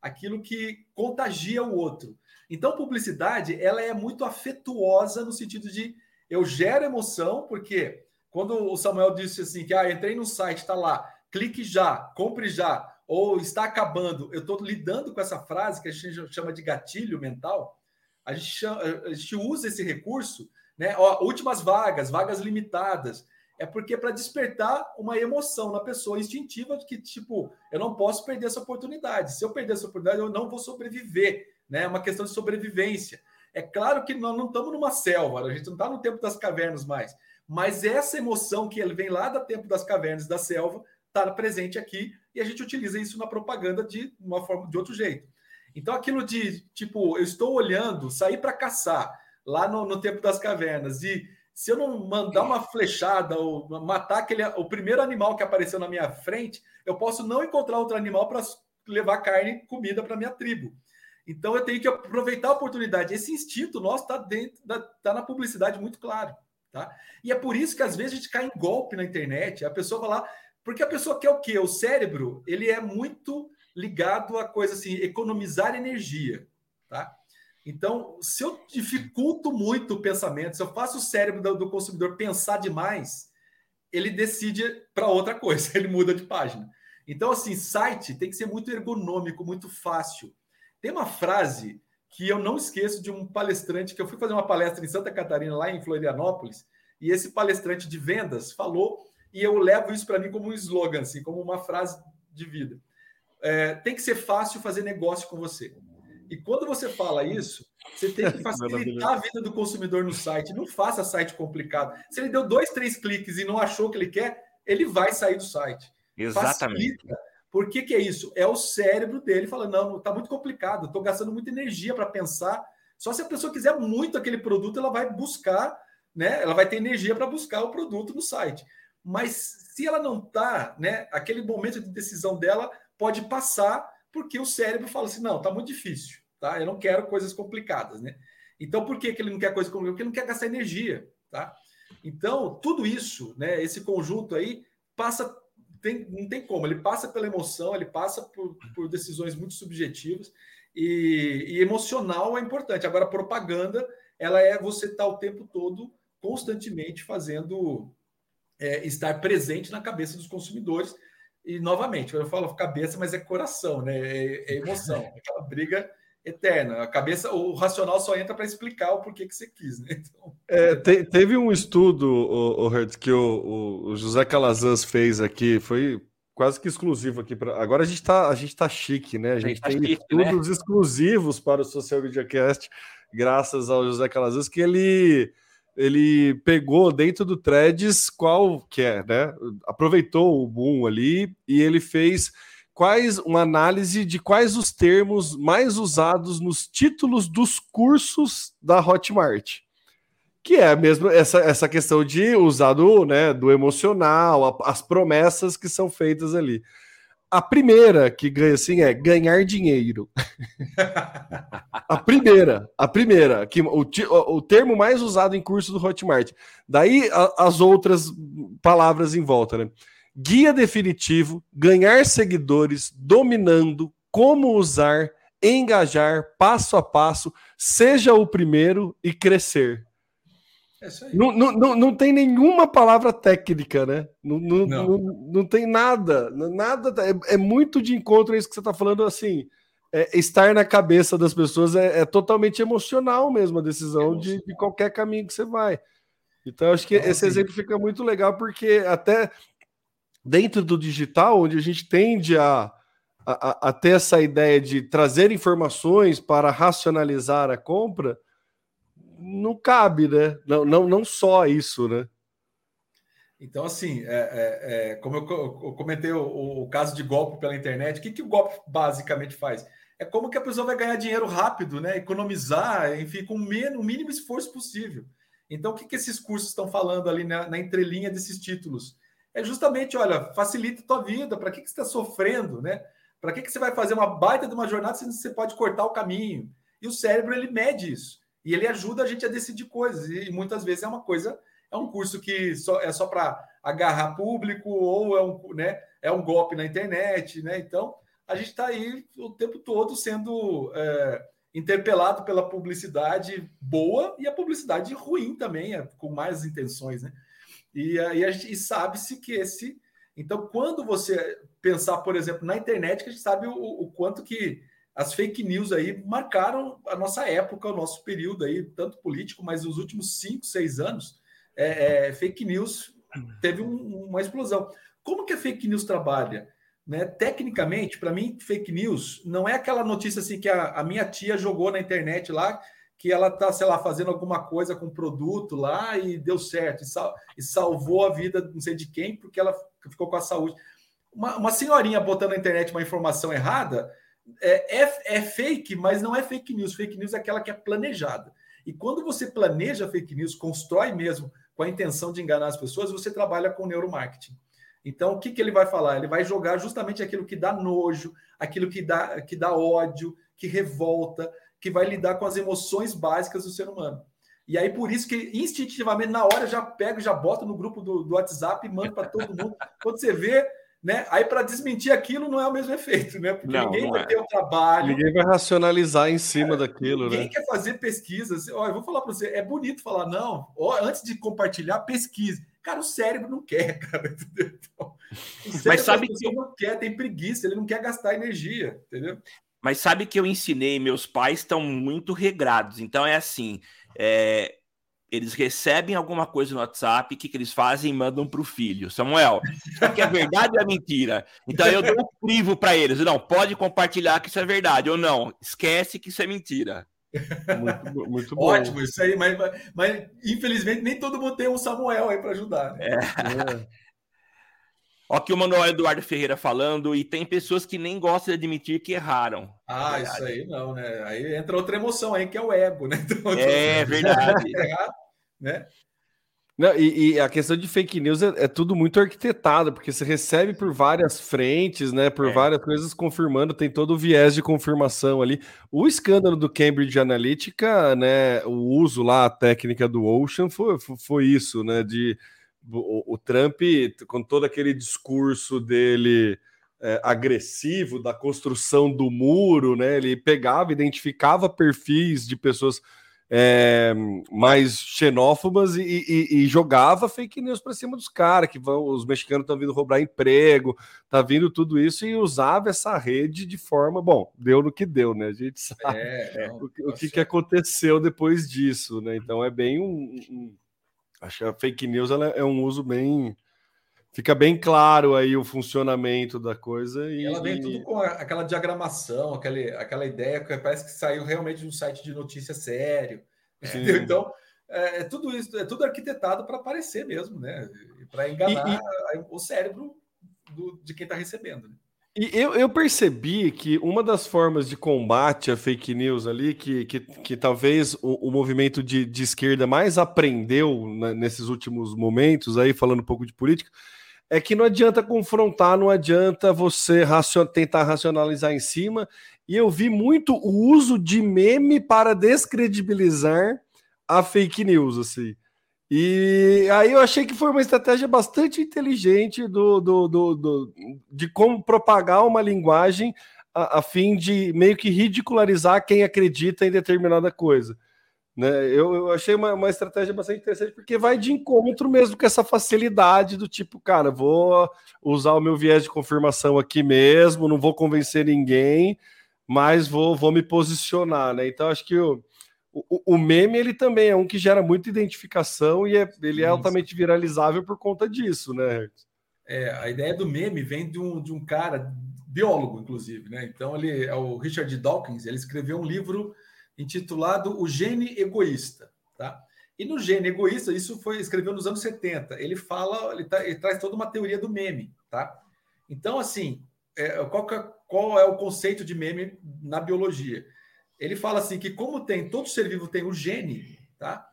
aquilo que contagia o outro. Então, publicidade, ela é muito afetuosa no sentido de eu gero emoção, porque quando o Samuel disse assim que ah, entrei no site, está lá, clique já, compre já, ou está acabando, eu estou lidando com essa frase que a gente chama de gatilho mental, a gente, chama, a gente usa esse recurso, né? Ó, últimas vagas, vagas limitadas é porque é para despertar uma emoção na pessoa instintiva de que, tipo, eu não posso perder essa oportunidade. Se eu perder essa oportunidade, eu não vou sobreviver. Né? É uma questão de sobrevivência. É claro que nós não estamos numa selva, a gente não está no tempo das cavernas mais. Mas essa emoção que ele vem lá do tempo das cavernas, da selva, está presente aqui e a gente utiliza isso na propaganda de uma forma de outro jeito. Então, aquilo de tipo, eu estou olhando, sair para caçar lá no, no tempo das cavernas e se eu não mandar uma flechada ou matar aquele, o primeiro animal que apareceu na minha frente, eu posso não encontrar outro animal para levar carne, comida para minha tribo. Então eu tenho que aproveitar a oportunidade. Esse instinto nosso está dentro, está na publicidade muito claro, tá? E é por isso que às vezes a gente cai em golpe na internet. A pessoa vai lá, porque a pessoa quer o quê? O cérebro ele é muito ligado a coisa assim, economizar energia, tá? Então, se eu dificulto muito o pensamento, se eu faço o cérebro do, do consumidor pensar demais, ele decide para outra coisa, <laughs> ele muda de página. Então, assim, site tem que ser muito ergonômico, muito fácil. Tem uma frase que eu não esqueço de um palestrante que eu fui fazer uma palestra em Santa Catarina, lá em Florianópolis, e esse palestrante de vendas falou, e eu levo isso para mim como um slogan, assim, como uma frase de vida. É, tem que ser fácil fazer negócio com você. E quando você fala isso, você tem que <laughs> facilitar a vida do consumidor no site. Não faça site complicado. Se ele deu dois, três cliques e não achou o que ele quer, ele vai sair do site. Exatamente. Facilita. Por que, que é isso? É o cérebro dele falando: não, está muito complicado, estou gastando muita energia para pensar. Só se a pessoa quiser muito aquele produto, ela vai buscar, né? Ela vai ter energia para buscar o produto no site. Mas se ela não está, né? Aquele momento de decisão dela pode passar porque o cérebro fala assim: não, tá muito difícil, tá? Eu não quero coisas complicadas, né? Então, por que, que ele não quer coisa complicada? Porque ele não quer gastar energia, tá? Então, tudo isso, né? Esse conjunto aí passa, tem, não tem como, ele passa pela emoção, ele passa por, por decisões muito subjetivas e, e, emocional é importante. Agora, propaganda, ela é você estar tá o tempo todo, constantemente fazendo é, estar presente na cabeça dos consumidores e novamente, eu falo cabeça, mas é coração, né? É, é emoção. <laughs> Aquela briga eterna. A cabeça, o racional só entra para explicar o porquê que você quis, né? Então... É, te, teve um estudo, o, o Hertz, que o, o, José Calazans fez aqui, foi quase que exclusivo aqui para. Agora a gente tá, a gente tá chique, né? A gente, a gente tem tá chique, estudos né? exclusivos para o Social Media Cast, graças ao José Calazans, que ele ele pegou dentro do Threads qual que é, né? Aproveitou o boom ali e ele fez quais uma análise de quais os termos mais usados nos títulos dos cursos da Hotmart. Que é mesmo essa, essa questão de usar do, né, do emocional, as promessas que são feitas ali. A primeira que ganha assim é ganhar dinheiro. <laughs> a primeira, a primeira, que o, o termo mais usado em curso do Hotmart. Daí a, as outras palavras em volta, né? guia definitivo, ganhar seguidores, dominando, como usar, engajar, passo a passo, seja o primeiro e crescer. É não, não, não, tem nenhuma palavra técnica, né? Não, não, não. não, não tem nada, nada. É, é, muito de encontro a isso que você está falando, assim. É, estar na cabeça das pessoas é, é, totalmente emocional mesmo a decisão de, de, qualquer caminho que você vai. Então, acho que esse exemplo fica muito legal, porque até dentro do digital, onde a gente tende a, a, a, ter essa ideia de trazer informações para racionalizar a compra, não cabe, né? Não, não, não só isso, né? Então, assim, é, é, é, como eu, comentei o, o, caso de golpe pela internet, o que, que o golpe basicamente faz? É como que a pessoa vai ganhar dinheiro rápido, né? Economizar, enfim, com o mínimo, o mínimo esforço possível. Então, o que, que esses cursos estão falando ali na, na entrelinha desses títulos? é justamente, olha, facilita a tua vida, para que, que você está sofrendo, né? Para que, que você vai fazer uma baita de uma jornada se você pode cortar o caminho? E o cérebro, ele mede isso. E ele ajuda a gente a decidir coisas. E muitas vezes é uma coisa, é um curso que só, é só para agarrar público ou é um, né, é um golpe na internet, né? Então, a gente está aí o tempo todo sendo é, interpelado pela publicidade boa e a publicidade ruim também, é, com mais intenções, né? E aí a gente sabe-se que esse. Então, quando você pensar, por exemplo, na internet, que a gente sabe o, o quanto que as fake news aí marcaram a nossa época, o nosso período aí, tanto político, mas nos últimos cinco, seis anos, é, é, fake news teve um, uma explosão. Como que a fake news trabalha? Né? Tecnicamente, para mim, fake news não é aquela notícia assim que a, a minha tia jogou na internet lá que ela está, sei lá, fazendo alguma coisa com produto lá e deu certo, e, sal, e, salvou a vida não sei de quem, porque ela ficou com a saúde. Uma, uma senhorinha botando na internet uma informação errada é, é, é, fake, mas não é fake news. Fake news é aquela que é planejada. E quando você planeja fake news, constrói mesmo com a intenção de enganar as pessoas, você trabalha com neuromarketing. Então, o que, que ele vai falar? Ele vai jogar justamente aquilo que dá nojo, aquilo que dá, que dá ódio, que revolta, que vai lidar com as emoções básicas do ser humano. E aí, por isso que instintivamente, na hora, já pega, já bota no grupo do, do WhatsApp e manda para todo mundo. Quando você vê, né? Aí, para desmentir aquilo, não é o mesmo efeito, né? Porque não, ninguém não vai é. ter o trabalho. Ninguém vai racionalizar em cima é, daquilo, ninguém né? Ninguém quer fazer pesquisas. Ó, eu vou falar para você, é bonito falar, não, ó, antes de compartilhar, pesquise. Cara, o cérebro não quer, <laughs> cara. Então, Mas sabe que não quer, tem preguiça, ele não quer gastar energia, entendeu? Mas sabe que eu ensinei, meus pais estão muito regrados. Então é assim: é, eles recebem alguma coisa no WhatsApp, o que, que eles fazem? Mandam para o filho. Samuel, isso aqui é verdade ou é mentira? Então eu dou um crivo para eles. Não, pode compartilhar que isso é verdade. Ou não, esquece que isso é mentira. Muito, muito bom. Ótimo, isso aí, mas, mas, mas, infelizmente nem todo mundo tem um Samuel aí para ajudar. Né? É. É. Aqui o Manuel Eduardo Ferreira falando, e tem pessoas que nem gostam de admitir que erraram. Ah, isso aí não, né? Aí entra outra emoção aí, que é o ego, né? <laughs> Então, é verdade. <laughs> né? Não, e, e, a questão de fake news é, é, tudo muito arquitetado, porque você recebe por várias frentes, né? Por é. várias coisas confirmando, tem todo o viés de confirmação ali. O escândalo do Cambridge Analytica, né? O uso lá, a técnica do Ocean foi, foi isso, né? De o, o Trump, com todo aquele discurso dele é, agressivo da construção do muro, né? Ele pegava, identificava perfis de pessoas é, mais xenófobas e, e, e, jogava fake news para cima dos caras, que vão, os mexicanos estão vindo roubar emprego, tá vindo tudo isso, e usava essa rede de forma, bom, deu no que deu, né? A gente sabe é, não, o, o que, que, aconteceu depois disso, né? Então é bem um. um acho que a fake news ela é um uso bem. Fica bem claro aí o funcionamento da coisa. E, ela vem tudo com aquela diagramação, aquela, aquela ideia que parece que saiu realmente de um site de notícia sério. <laughs> Então, é, é, tudo isso, é tudo arquitetado para aparecer mesmo, né? Para enganar e, e... o cérebro do, de quem está recebendo. Né? E eu, eu, percebi que uma das formas de combate à fake news ali, que, que, que talvez o, o movimento de, de, esquerda mais aprendeu né, nesses últimos momentos, aí falando um pouco de política, é que não adianta confrontar, não adianta você racion... tentar racionalizar em cima. E eu vi muito o uso de meme para descredibilizar a fake news, assim. E aí eu achei que foi uma estratégia bastante inteligente do, do, do, do de como propagar uma linguagem a, a, fim de meio que ridicularizar quem acredita em determinada coisa. Né? Eu, eu achei uma, uma estratégia bastante interessante, porque vai de encontro mesmo com essa facilidade do tipo, cara, vou usar o meu viés de confirmação aqui mesmo, não vou convencer ninguém, mas vou, vou me posicionar. Né? Então, acho que o, o, o meme ele também é um que gera muita identificação e é, ele é altamente viralizável por conta disso, né? É, a ideia do meme vem de um, de um cara, biólogo, inclusive, né? Então, ele é o Richard Dawkins, ele escreveu um livro intitulado O Gene Egoísta, tá? E no Gene Egoísta, isso foi escreveu nos anos 70. Ele fala, ele, tá, ele traz toda uma teoria do meme, tá? Então, assim, é, qual, é, qual é o conceito de meme na biologia? Ele fala assim que como tem todo ser vivo tem o gene, tá?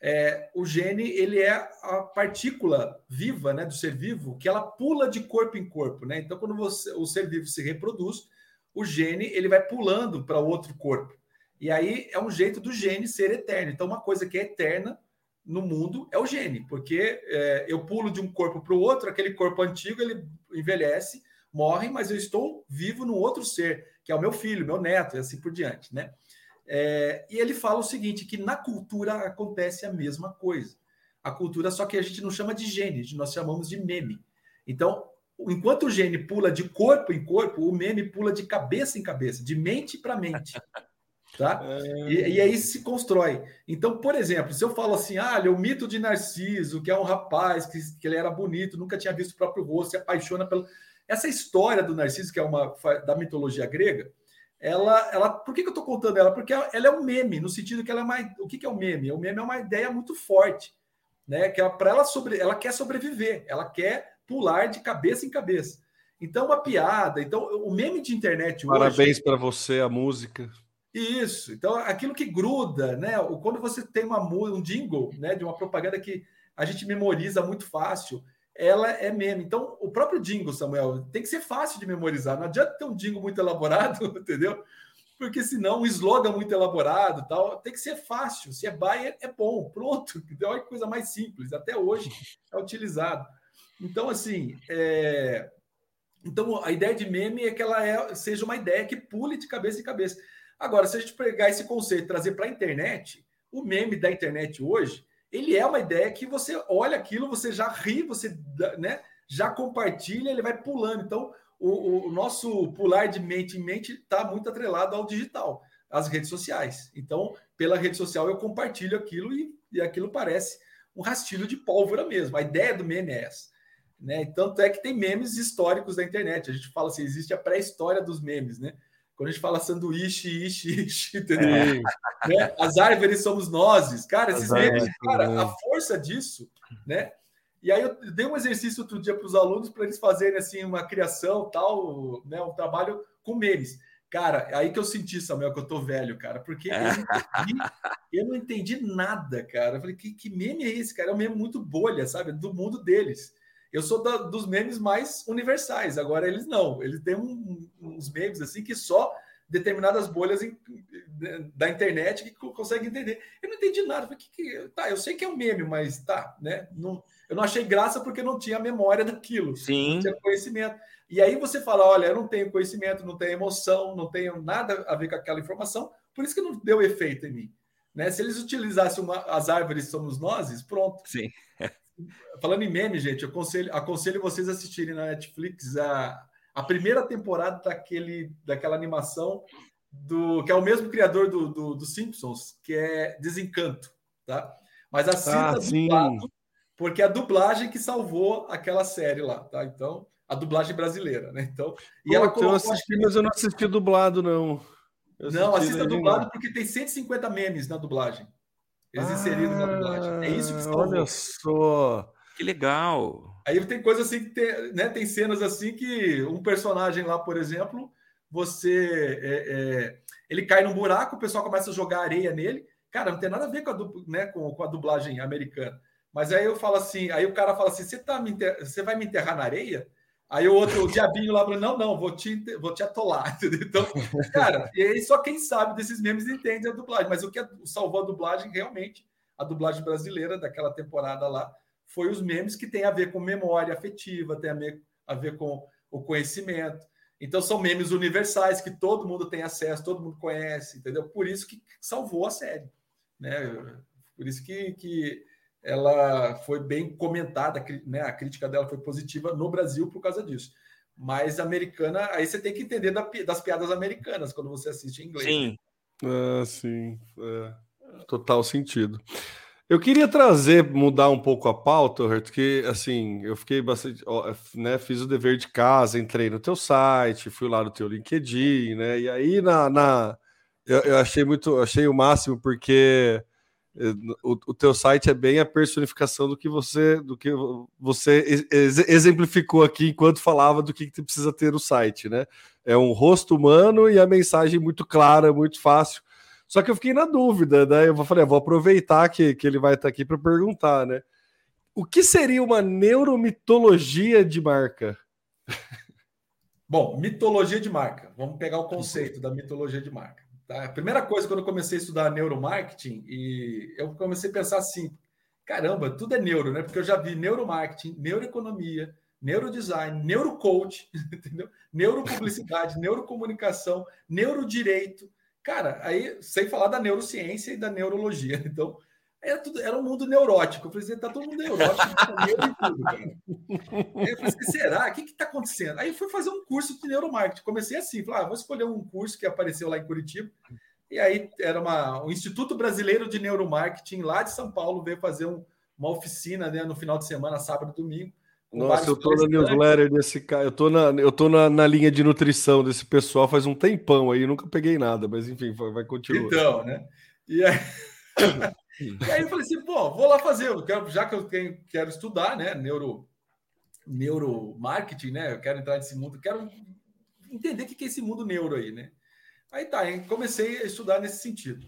É, o gene ele é a partícula viva, né, do ser vivo que ela pula de corpo em corpo, né? Então, quando você, o ser vivo se reproduz, o gene ele vai pulando para outro corpo. E aí é um jeito do gene ser eterno. Então, uma coisa que é eterna no mundo é o gene, porque é, eu pulo de um corpo para o outro, aquele corpo antigo ele envelhece, morre, mas eu estou vivo no outro ser, que é o meu filho, meu neto, e assim por diante, né? É, e ele fala o seguinte: que na cultura acontece a mesma coisa. A cultura, só que a gente não chama de gene, nós chamamos de meme. Então, enquanto o gene pula de corpo em corpo, o meme pula de cabeça em cabeça, de mente para mente. <laughs> Tá? É... E, e, aí se constrói. Então, por exemplo, se eu falo assim, ah, o mito de Narciso, que é um rapaz que, que ele era bonito, nunca tinha visto o próprio rosto, se apaixona pelo. Essa história do Narciso, que é uma da mitologia grega, ela, ela, por que, que eu estou contando ela? Porque ela é um meme, no sentido que ela é mais. O que, que é o um meme? O meme é uma ideia muito forte, né? Que para ela sobre, ela quer sobreviver, ela quer pular de cabeça em cabeça. Então, uma piada. Então, o meme de internet hoje. Parabéns para você, a música. Isso. Então, aquilo que gruda, né? Quando você tem uma um jingle, né, de uma propaganda que a gente memoriza muito fácil, ela é meme. Então, o próprio jingle, Samuel, tem que ser fácil de memorizar. Não adianta ter um jingle muito elaborado, <laughs> entendeu? Porque senão um slogan muito elaborado, tal, tem que ser fácil. Se é buyer, é bom, pronto. <laughs> Então, é coisa mais simples. Até hoje é utilizado. Então, assim, é... então a ideia de meme é que ela é, seja uma ideia que pule de cabeça em cabeça. Agora, se a gente pegar esse conceito e trazer para a internet, o meme da internet hoje, ele é uma ideia que você olha aquilo, você já ri, você né, já compartilha, ele vai pulando. Então, o, o nosso pular de mente em mente está muito atrelado ao digital, às redes sociais. Então, pela rede social, eu compartilho aquilo e, e aquilo parece um rastilho de pólvora mesmo. A ideia do meme é essa. Né? Tanto é que tem memes históricos da internet. A gente fala assim, existe a pré-história dos memes, né? Quando a gente fala sanduíche, ishi, ishi, entendeu? É. Né? As árvores somos nós. Cara, esses memes, cara, a força disso, né? E aí eu dei um exercício outro dia para os alunos para eles fazerem assim uma criação, tal, né, um trabalho com memes. Cara, aí que eu senti, Samuel, que eu tô velho, cara, porque eu não entendi, eu não entendi nada, cara. Eu falei, que, que meme é esse, cara? É um meme muito bolha, sabe? Do mundo deles. Eu sou da, dos memes mais universais, agora eles não. Eles têm um, uns memes assim que só determinadas bolhas em, da internet que conseguem entender. Eu não entendi nada. Falei, que, que, tá, eu sei que é um meme, mas tá, né? Não, eu não achei graça porque não tinha memória daquilo. Sim. Não tinha conhecimento. E aí você fala: olha, eu não tenho conhecimento, não tenho emoção, não tenho nada a ver com aquela informação, por isso que não deu efeito em mim. Né? Se eles utilizassem uma, as árvores somos nós, pronto. Sim. <laughs> Falando em meme, gente, eu aconselho, aconselho vocês a assistirem na Netflix a, a primeira temporada daquele, daquela animação do que é o mesmo criador do, do, do Simpsons, que é Desencanto, tá? Mas assista Ah, dublado, porque é a dublagem que salvou aquela série lá, tá? Então, a dublagem brasileira, né? Então, e ela Puta, eu colocou, acho assisti, mas eu não assisti dublado, não. Eu não, assista dublado porque tem 150 memes na dublagem. Eles inseriram na dublagem. É isso que Ah, salvou. Olha só. Que legal. Aí tem coisa assim que tem, né, tem cenas assim que um personagem lá, por exemplo, você é, é, ele cai num buraco, o pessoal começa a jogar areia nele. Cara, não tem nada a ver com a, né, com, com a dublagem americana. Mas aí eu falo assim, aí o cara fala assim: você tá me enter- você vai me enterrar na areia? Aí o outro, o diabinho lá, fala, não, não, vou te, vou te atolar. <laughs> Então, cara, e aí só quem sabe desses memes entende a dublagem. Mas o que salvou a dublagem, realmente, a dublagem brasileira daquela temporada lá, foi os memes que tem a ver com memória afetiva, tem a ver, a ver com o conhecimento. Então são memes universais que todo mundo tem acesso, todo mundo conhece, entendeu? Por isso que salvou a série, né? Por isso que, que ela foi bem comentada, né? A crítica dela foi positiva no Brasil por causa disso. Mas americana, aí você tem que entender das piadas americanas quando você assiste em inglês. Sim. Ah, sim. É. Total sentido. Eu queria trazer, mudar um pouco a pauta, Roberto, que assim, eu fiquei bastante, ó, né, fiz o dever de casa, entrei no teu site, fui lá no teu LinkedIn, né, e aí na, na eu, eu achei muito, achei o máximo porque o, o teu site é bem a personificação do que você, do que você ex- exemplificou aqui enquanto falava do que, que precisa ter no site, né? É um rosto humano e a mensagem muito clara, muito fácil. Só que eu fiquei na dúvida, né? Eu falei, ah, vou aproveitar que, que ele vai estar aqui para perguntar, né? O que seria uma neuromitologia de marca? Bom, mitologia de marca. Vamos pegar o conceito da mitologia de marca. Tá? A primeira coisa, quando eu comecei a estudar neuromarketing, e eu comecei a pensar assim: caramba, tudo é neuro, né? Porque eu já vi neuromarketing, neuroeconomia, neurodesign, neurocoach, <laughs> entendeu? Neuropublicidade, <laughs> neurocomunicação, neurodireito. Cara, aí, sem falar da neurociência e da neurologia. <laughs> Então, era, tudo, era um mundo neurótico. Eu falei assim, tá todo mundo neurótico, tá tudo, cara. Eu falei assim, será? O que está acontecendo? Aí eu fui fazer um curso de neuromarketing. Comecei assim, falei, ah, vou escolher um curso que apareceu lá em Curitiba. E aí era uma, o Instituto Brasileiro de Neuromarketing, lá de São Paulo, veio fazer um- uma oficina né, no final de semana, sábado e domingo. Nossa, eu tô na newsletter desse cara, eu tô, na, eu tô na, na linha de nutrição desse pessoal faz um tempão aí, nunca peguei nada, mas enfim, vai, vai continuar. Então, né? E aí, <coughs> e aí eu falei assim, pô, vou lá fazer, eu quero, já que eu tenho, quero estudar, né? Neuro, neuromarketing, né? Eu quero entrar nesse mundo, quero entender o que é esse mundo neuro aí, né? Aí tá, hein? comecei a estudar nesse sentido.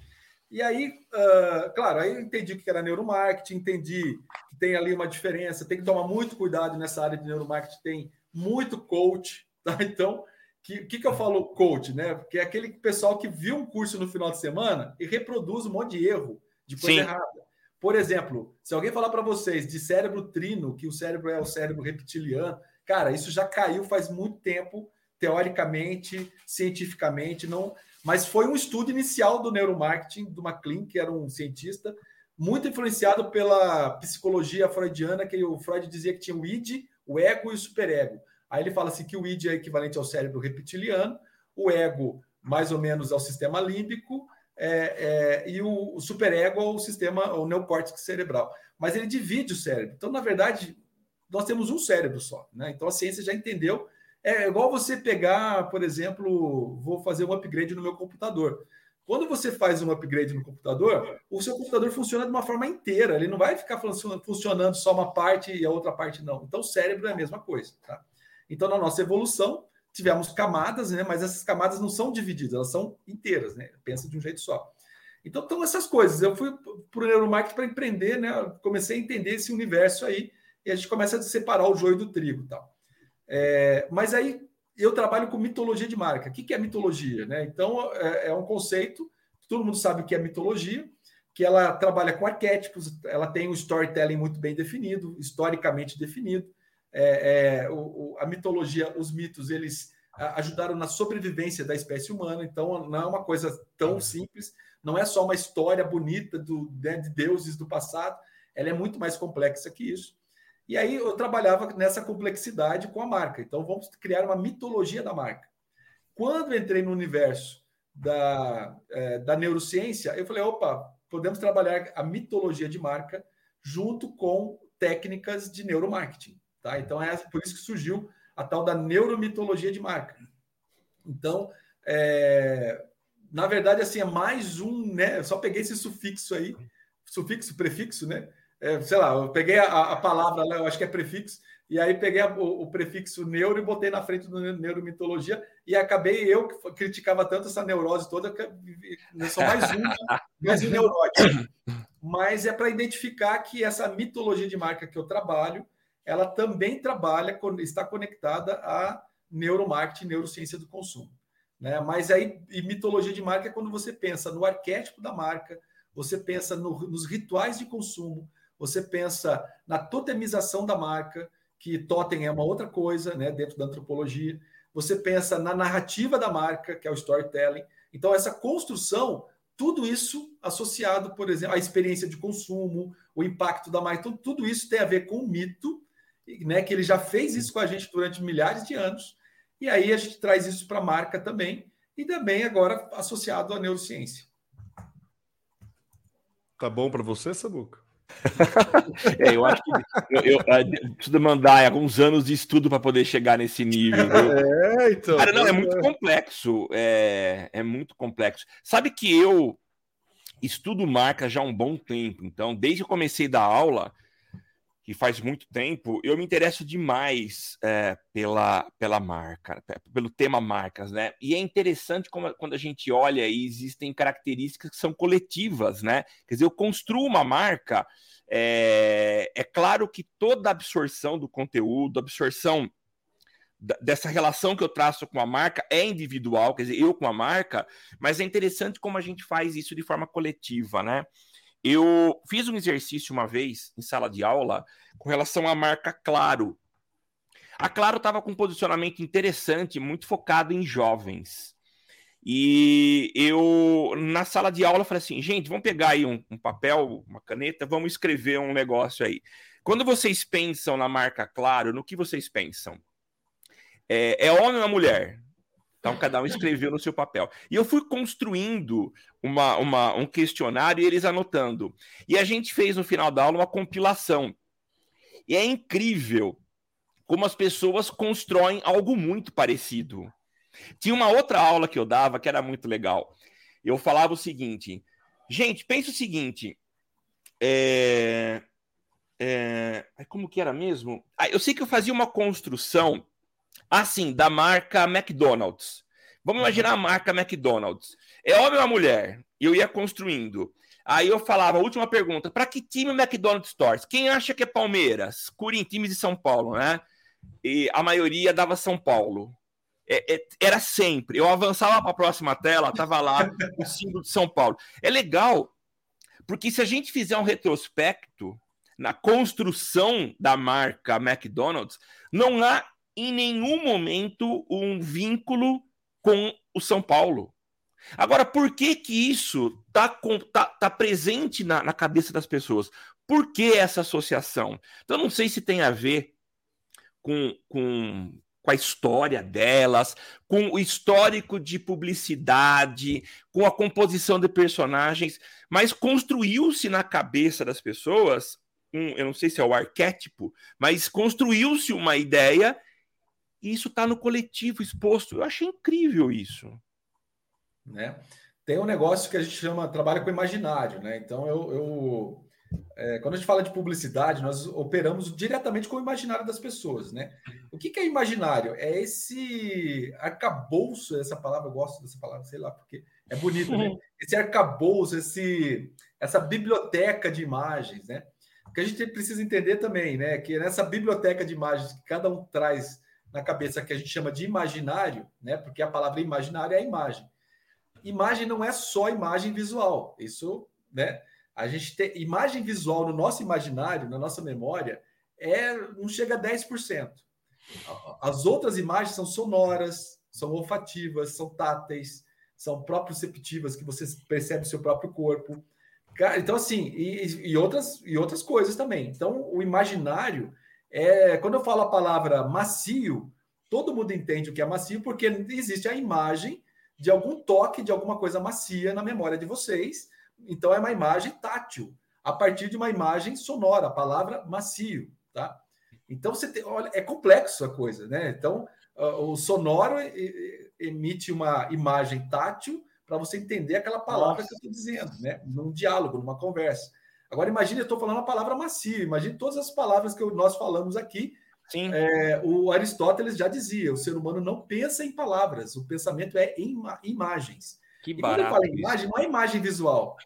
E aí, ah, claro, aí eu entendi que era neuromarketing, entendi que tem ali uma diferença, tem que tomar muito cuidado nessa área de neuromarketing, tem muito coach, <laughs> tá? Então, o que, que, que eu falo coach, né? Porque é aquele pessoal que viu um curso no final de semana e reproduz um monte de erro, de coisa Sim. errada. Por exemplo, se alguém falar para vocês de cérebro trino, que o cérebro é o cérebro reptiliano, cara, isso já caiu faz muito tempo, teoricamente, cientificamente, não. Mas foi um estudo inicial do neuromarketing, do McLean, que era um cientista, muito influenciado pela psicologia freudiana, que o Freud dizia que tinha o id, o ego e o superego. Aí ele fala assim que o id é equivalente ao cérebro reptiliano, o ego mais ou menos ao sistema límbico, é, é, e o, o superego ao sistema, o neocórtex cerebral. Mas ele divide o cérebro. Então, na verdade, nós temos um cérebro só. Né? Então, a ciência já entendeu. É igual você pegar, por exemplo, vou fazer um upgrade no meu computador. Quando você faz um upgrade no computador, o seu computador funciona de uma forma inteira. Ele não vai ficar funcionando só uma parte e a outra parte não. Então, o cérebro é a mesma coisa. Tá? Então, na nossa evolução, tivemos camadas, né? Mas essas camadas não são divididas, elas são inteiras, né? Pensa de um jeito só. Então, estão essas coisas. Eu fui para o neuromarketing para empreender, né? Comecei a entender esse universo aí e a gente começa a separar o joio do trigo, tal. É, mas aí eu trabalho com mitologia de marca. O que, que é mitologia, né? Então é, é um conceito. Todo mundo sabe o que é mitologia, que ela trabalha com arquétipos, ela tem um storytelling muito bem definido, historicamente definido. É, é, o, a mitologia, os mitos, eles ajudaram na sobrevivência da espécie humana. Então, não é uma coisa tão simples, não é só uma história bonita do, né, de deuses do passado, ela é muito mais complexa que isso. E aí eu trabalhava nessa complexidade com a marca. Então, vamos criar uma mitologia da marca. Quando entrei no universo da, é, da neurociência, eu falei: opa, podemos trabalhar a mitologia de marca junto com técnicas de neuromarketing. Tá? Então, é por isso que surgiu a tal da neuromitologia de marca. Então, é, na verdade, assim, é mais um, né? Eu só peguei esse sufixo aí, sufixo, prefixo, né? É, sei lá, eu peguei a, a palavra, eu acho que é prefixo, e aí peguei a, o, o, prefixo neuro e botei na frente do neuromitologia, e acabei eu, que criticava tanto essa neurose toda, que eu sou mais um, <laughs> mais um neurótico. Mas é para identificar que essa mitologia de marca que eu trabalho, ela também trabalha, está conectada a neuromarketing, neurociência do consumo. Né? Mas aí, mitologia de marca é quando você pensa no arquétipo da marca, você pensa no, nos rituais de consumo, você pensa na totemização da marca, que totem é uma outra coisa, né, dentro da antropologia. Você pensa na narrativa da marca, que é o storytelling. Então, essa construção, tudo isso associado, por exemplo, à experiência de consumo, o impacto da marca, tudo, tudo isso tem a ver com o mito né, que ele já fez isso com a gente durante milhares de anos, e aí a gente traz isso para a marca também, e também agora associado à neurociência. Tá bom para você, Sabuca? <laughs> é, eu acho que eu, eu, eu, preciso mandar alguns anos de estudo para poder chegar nesse nível. <laughs> É, então. Cara, não, é muito complexo. É, é muito complexo. Sabe que eu estudo marca já há um bom tempo. Então, desde que eu comecei da aula, que faz muito tempo, eu me interesso demais é, pela, pela marca, pelo tema marcas, né? E é interessante como, quando a gente olha e existem características que são coletivas, né? Quer dizer, eu construo uma marca, é, é claro que toda absorção do conteúdo, absorção dessa relação que eu traço com a marca é individual, quer dizer, eu com a marca, mas é interessante como a gente faz isso de forma coletiva, né? Eu fiz um exercício uma vez em sala de aula com relação à marca Claro. A Claro estava com um posicionamento interessante, muito focado em jovens. E eu, na sala de aula, falei assim: gente, vamos pegar aí um, um papel, uma caneta, vamos escrever um negócio aí. Quando vocês pensam na marca Claro, no que vocês pensam? É, é homem ou mulher? Então, cada um escreveu no seu papel. E eu fui construindo uma, uma, um questionário e eles anotando. E a gente fez no final da aula uma compilação. E é incrível como as pessoas constroem algo muito parecido. Tinha uma outra aula que eu dava que era muito legal. Eu falava o seguinte: gente, pensa o seguinte. É, é, como que era mesmo? Ah, eu sei que eu fazia uma construção Assim, da marca McDonald's. Vamos imaginar a marca McDonald's. É homem ou mulher? E eu ia construindo. Aí eu falava, última pergunta, para que time o McDonald's torce? Quem acha que é Palmeiras? Corinthians times de São Paulo, né? E a maioria dava São Paulo. É, é, era sempre. Eu avançava para a próxima tela, tava lá o símbolo de São Paulo. É legal, porque se a gente fizer um retrospecto na construção da marca McDonald's, não há em nenhum momento um vínculo com o São Paulo. Agora, por que que isso está tá, tá presente na, na, cabeça das pessoas? Por que essa associação? Então, não sei se tem a ver com, com, com a história delas, com o histórico de publicidade, com a composição de personagens, mas construiu-se na cabeça das pessoas, um, eu não sei se é o arquétipo, mas construiu-se uma ideia e isso está no coletivo exposto. Eu achei incrível isso. Né? Tem um negócio que a gente chama trabalha com imaginário, né? Então eu, eu é, quando a gente fala de publicidade, nós operamos diretamente com o imaginário das pessoas, né? O que, que é imaginário? É esse arcabouço, essa palavra, eu gosto dessa palavra, sei lá, porque é bonito, né? <laughs> Esse arcabouço, esse, essa biblioteca de imagens, né? O que a gente precisa entender também, né? Que nessa biblioteca de imagens que cada um traz na cabeça que a gente chama de imaginário, né? Porque a palavra imaginário é a imagem. Imagem não é só imagem visual. Isso, né? A gente tem imagem visual no nosso imaginário, na nossa memória, é não chega a 10%. As outras imagens são sonoras, são olfativas, são táteis, são proprioceptivas, que você percebe o seu próprio corpo. Então, assim, e, e, outras, e outras coisas também. Então, o imaginário é. Quando eu falo a palavra macio, todo mundo entende o que é macio, porque existe a imagem de algum toque de alguma coisa macia na memória de vocês. Então, é uma imagem tátil, a partir de uma imagem sonora, a palavra macio, tá? Então, você tem, olha, é complexo a coisa, né? Então, o sonoro emite uma imagem tátil para você entender aquela palavra Nossa. que eu estou dizendo, né? Num diálogo, numa conversa. Agora, imagine, eu estou falando uma palavra macia, imagine todas as palavras que nós falamos aqui. Sim. É, o Aristóteles já dizia: o ser humano não pensa em palavras, o pensamento é em imagens. Que e quando eu falo em imagem, não é imagem visual,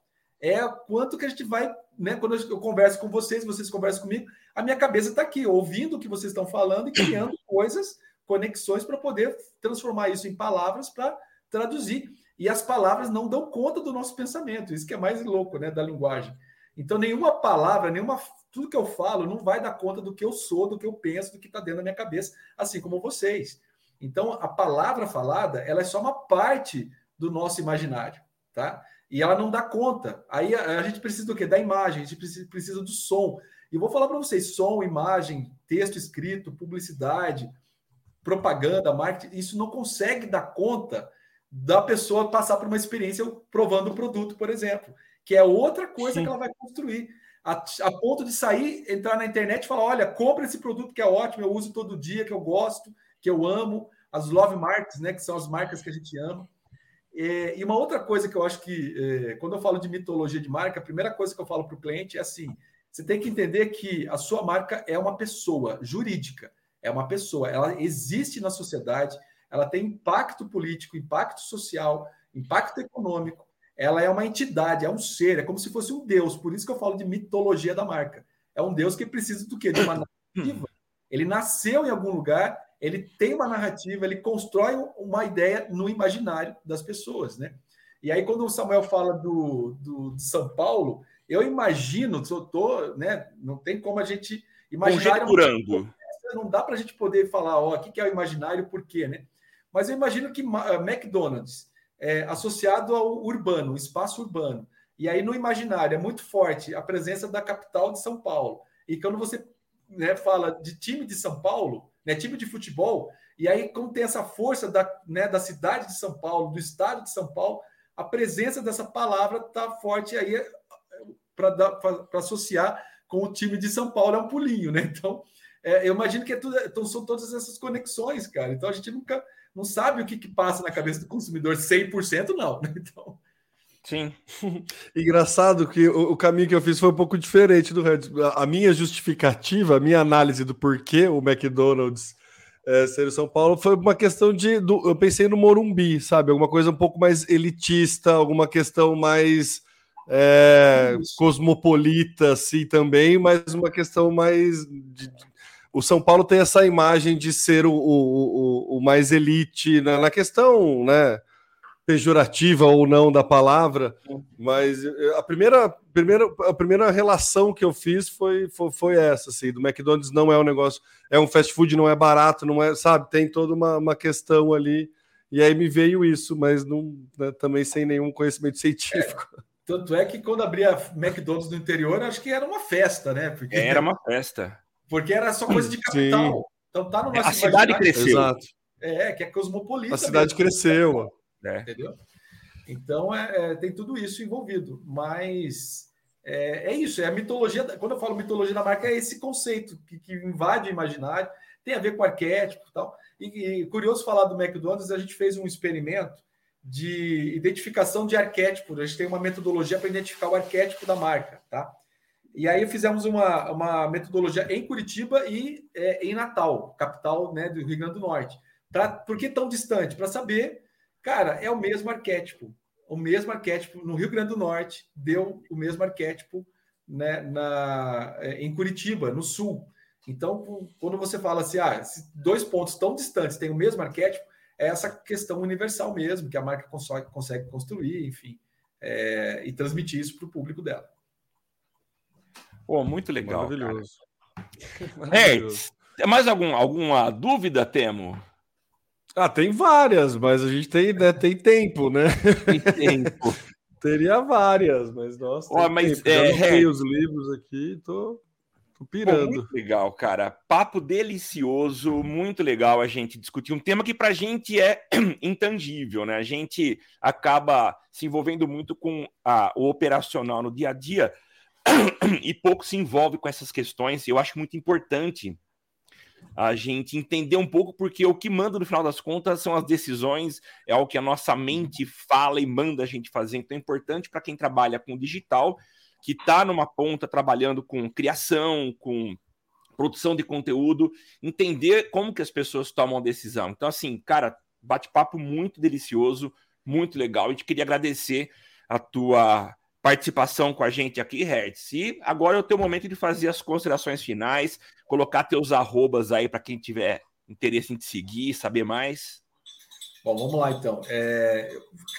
é quanto que a gente vai, né? Quando eu converso com vocês, vocês conversam comigo, a minha cabeça está aqui, ouvindo o que vocês estão falando e criando <coughs> coisas, conexões para poder transformar isso em palavras para traduzir. E as palavras não dão conta do nosso pensamento. Isso que é mais louco, né, da linguagem. Então, nenhuma palavra, nenhuma tudo que eu falo não vai dar conta do que eu sou, do que eu penso, do que está dentro da minha cabeça, assim como vocês. Então, a palavra falada, ela é só uma parte do nosso imaginário, tá? E ela não dá conta. Aí a, a gente precisa do quê? Da imagem, a gente precisa, precisa do som. E vou falar para vocês: som, imagem, texto escrito, publicidade, propaganda, marketing, isso não consegue dar conta da pessoa passar por uma experiência provando o produto, por exemplo, que é outra coisa Sim. que ela vai construir. A, a, ponto de sair, entrar na internet e falar: olha, compra esse produto que é ótimo, eu uso todo dia, que eu gosto, que eu amo, as love marks, né, que são as marcas que a gente ama. É, e uma outra coisa que eu acho que, é, quando eu falo de mitologia de marca, a primeira coisa que eu falo para o cliente é assim: você tem que entender que a sua marca é uma pessoa jurídica, é uma pessoa, ela existe na sociedade, ela tem impacto político, impacto social, impacto econômico. Ela é uma entidade, é um ser, é como se fosse um deus. Por isso que eu falo de mitologia da marca. É um deus que precisa do quê? De uma narrativa. Ele nasceu em algum lugar, ele tem uma narrativa, ele constrói uma ideia no imaginário das pessoas, né? E aí, quando o Samuel fala do, do de São Paulo, eu imagino, eu tô, né? Não tem como a gente imaginar. Não dá para a gente poder falar, ó, o que é o imaginário, por quê, né? Mas eu imagino que eh, McDonald's, é, associado ao urbano, espaço urbano, e aí no imaginário é muito forte a presença da capital de São Paulo. E quando você né, fala de time de São Paulo, né, time de futebol, e aí como tem essa força da, né, da cidade de São Paulo, do estado de São Paulo, a presença dessa palavra está forte aí eh, para associar com o time de São Paulo, é um pulinho, né? Então, é, eu imagino que é tudo, então, são todas essas conexões, cara. Então a gente nunca não sabe o que, que passa na cabeça do consumidor 100%, não. Né? Então. Sim. <laughs> Engraçado que o, o, caminho que eu fiz foi um pouco diferente do Red. A minha justificativa, a minha análise do porquê o McDonald's é, ser São Paulo foi uma questão de. Do, eu pensei no Morumbi, sabe? Alguma coisa um pouco mais elitista, alguma questão mais é, cosmopolita, assim, também, mas uma questão mais de, o São Paulo tem essa imagem de ser o, o, o, o mais elite na, na, questão, né? Pejorativa ou não da palavra, mas eh, a primeira, primeira, a primeira relação que eu fiz foi, foi, foi essa, assim, do McDonald's não é um negócio, é um fast food, não é barato, não é, sabe, tem toda uma, uma questão ali, e aí me veio isso, mas não, né, também sem nenhum conhecimento científico. É, tanto é que quando abria McDonald's no interior, acho que era uma festa, né? Porque... Era uma festa. Porque era só coisa de capital. Sim. Então tá no nosso A cidade cresceu. Exato. É, que é cosmopolita. A cidade mesmo, cresceu. É. Entendeu? Então é, é, tem tudo isso envolvido. Mas é, é, isso, é a mitologia. Quando eu falo mitologia da marca, é esse conceito que, que invade o imaginário, tem a ver com arquétipo e tal. E, e curioso falar do McDonald's, a gente fez um experimento de identificação de arquétipo. A gente tem uma metodologia para identificar o arquétipo da marca, tá? E aí fizemos uma, uma metodologia em Curitiba e é, em Natal, capital né, do Rio Grande do Norte. Pra, por que tão distante? Para saber, cara, é o mesmo arquétipo. O mesmo arquétipo no Rio Grande do Norte deu o mesmo arquétipo né, na, é, em Curitiba, no sul. Então, quando você fala assim, ah, dois pontos tão distantes têm o mesmo arquétipo, é essa questão universal mesmo, que a marca consegue, consegue construir, enfim, é, e transmitir isso para o público dela. Pô, muito legal. Maravilhoso. <laughs> É, mais algum, alguma dúvida, Temo? Ah, tem várias, mas a gente tem, né, tem tempo, né? Tem tempo. <laughs> Teria várias, mas nossa. Ó, mas é, é... os livros aqui, tô, tô pirando. Pô, muito legal, cara. Papo delicioso, muito legal a gente discutir um tema que pra gente é <clears throat> intangível, né? A gente acaba se envolvendo muito com a, o operacional no dia a dia <coughs> e pouco se envolve com essas questões. Eu acho muito importante a gente entender um pouco, porque o que manda no final das contas são as decisões, é o que a nossa mente fala e manda a gente fazer. Então é importante para quem trabalha com digital, que está numa ponta trabalhando com criação, com produção de conteúdo, entender como que as pessoas tomam a decisão. Então, assim, cara, bate-papo muito delicioso, muito legal. A gente queria agradecer a tua participação com a gente aqui, Hertz. E agora é o teu momento de fazer as considerações finais, colocar teus arrobas aí para quem tiver interesse em te seguir, saber mais. Bom, vamos lá então. É,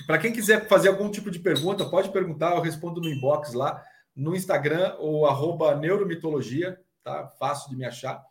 para quem quiser fazer algum tipo de pergunta, pode perguntar, eu respondo no inbox lá, no Instagram, ou arroba neuromitologia, tá? Fácil de me achar.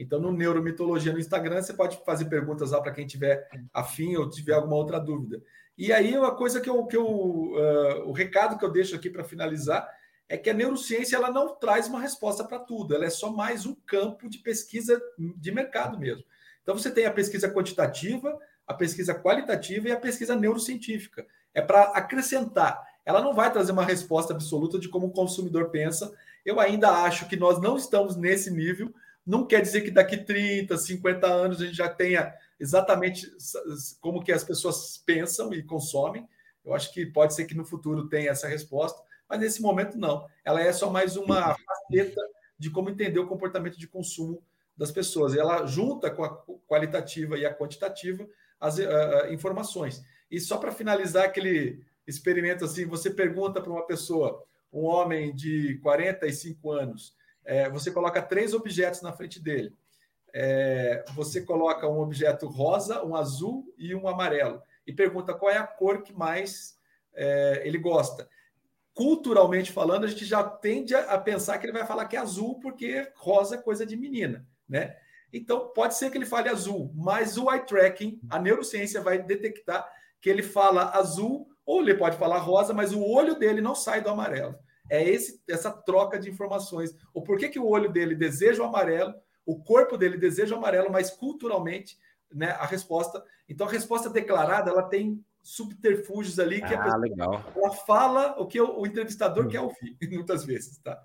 Então, no Neuromitologia no Instagram, você pode fazer perguntas lá para quem tiver afim ou tiver alguma outra dúvida. E aí, uma coisa que eu, que eu uh, o recado que eu deixo aqui para finalizar é que a neurociência ela não traz uma resposta para tudo, ela é só mais um campo de pesquisa de mercado mesmo. Então, você tem a pesquisa quantitativa, a pesquisa qualitativa e a pesquisa neurocientífica. É para acrescentar. Ela não vai trazer uma resposta absoluta de como o consumidor pensa. Eu ainda acho que nós não estamos nesse nível. Não quer dizer que daqui 30, 50 anos a gente já tenha exatamente como que as pessoas pensam e consomem. Eu acho que pode ser que no futuro tenha essa resposta, mas nesse momento não. Ela é só mais uma faceta de como entender o comportamento de consumo das pessoas. Ela junta com a qualitativa e a quantitativa as uh, informações. E só para finalizar aquele experimento assim, você pergunta para uma pessoa, um homem de 45 anos, é, você coloca três objetos na frente dele é, você coloca um objeto rosa, um azul e um amarelo e pergunta qual é a cor que mais é, ele gosta. Culturalmente falando, a gente já tende a pensar que ele vai falar que é azul porque rosa é coisa de menina, né? Então pode ser que ele fale azul, mas o eye tracking, a neurociência vai detectar que ele fala azul ou ele pode falar rosa, mas o olho dele não sai do amarelo. É esse, essa troca de informações. O porquê que o olho dele deseja o amarelo o corpo dele deseja o amarelo, mas culturalmente, né, a resposta. Então, a resposta declarada, ela tem subterfúgios ali que ah, a pessoa, legal. ela fala o que o, o entrevistador hum. quer ouvir, <laughs> muitas vezes, tá?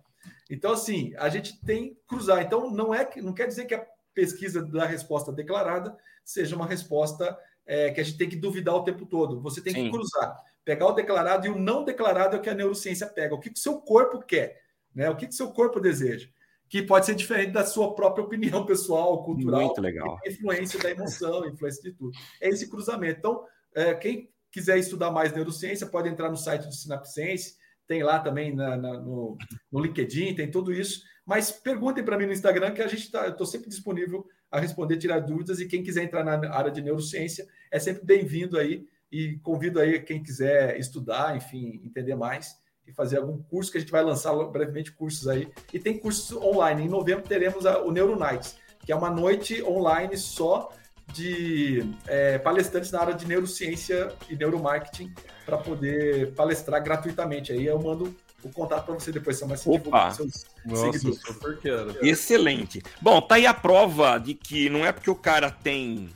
Então, assim, a gente tem que cruzar. Então, não é não quer dizer que a pesquisa da resposta declarada seja uma resposta é, que a gente tem que duvidar o tempo todo. Você tem Sim. que cruzar, pegar o declarado e o não declarado é o que a neurociência pega. O que o seu corpo quer, né? O que o seu corpo deseja que pode ser diferente da sua própria opinião pessoal, cultural. Muito legal. Influência da emoção, influência de tudo. É esse cruzamento. Então, é, quem quiser estudar mais neurociência, pode entrar no site do Sinapsense, tem lá também na, na, no, no LinkedIn, tem tudo isso. Mas perguntem para mim no Instagram, que a gente está, eu estou sempre disponível a responder, tirar dúvidas, e quem quiser entrar na área de neurociência é sempre bem-vindo aí, e convido aí quem quiser estudar, enfim, entender mais e fazer algum curso que a gente vai lançar brevemente cursos aí. E tem cursos online. Em novembro teremos a, o Neuro Nights, que é uma noite online só de é, palestrantes na área de neurociência e neuromarketing para poder palestrar gratuitamente. Aí eu mando o contato para você depois, são mais Opa! Seus Nossa, super quero. Excelente. Bom, tá aí a prova de que não é porque o cara tem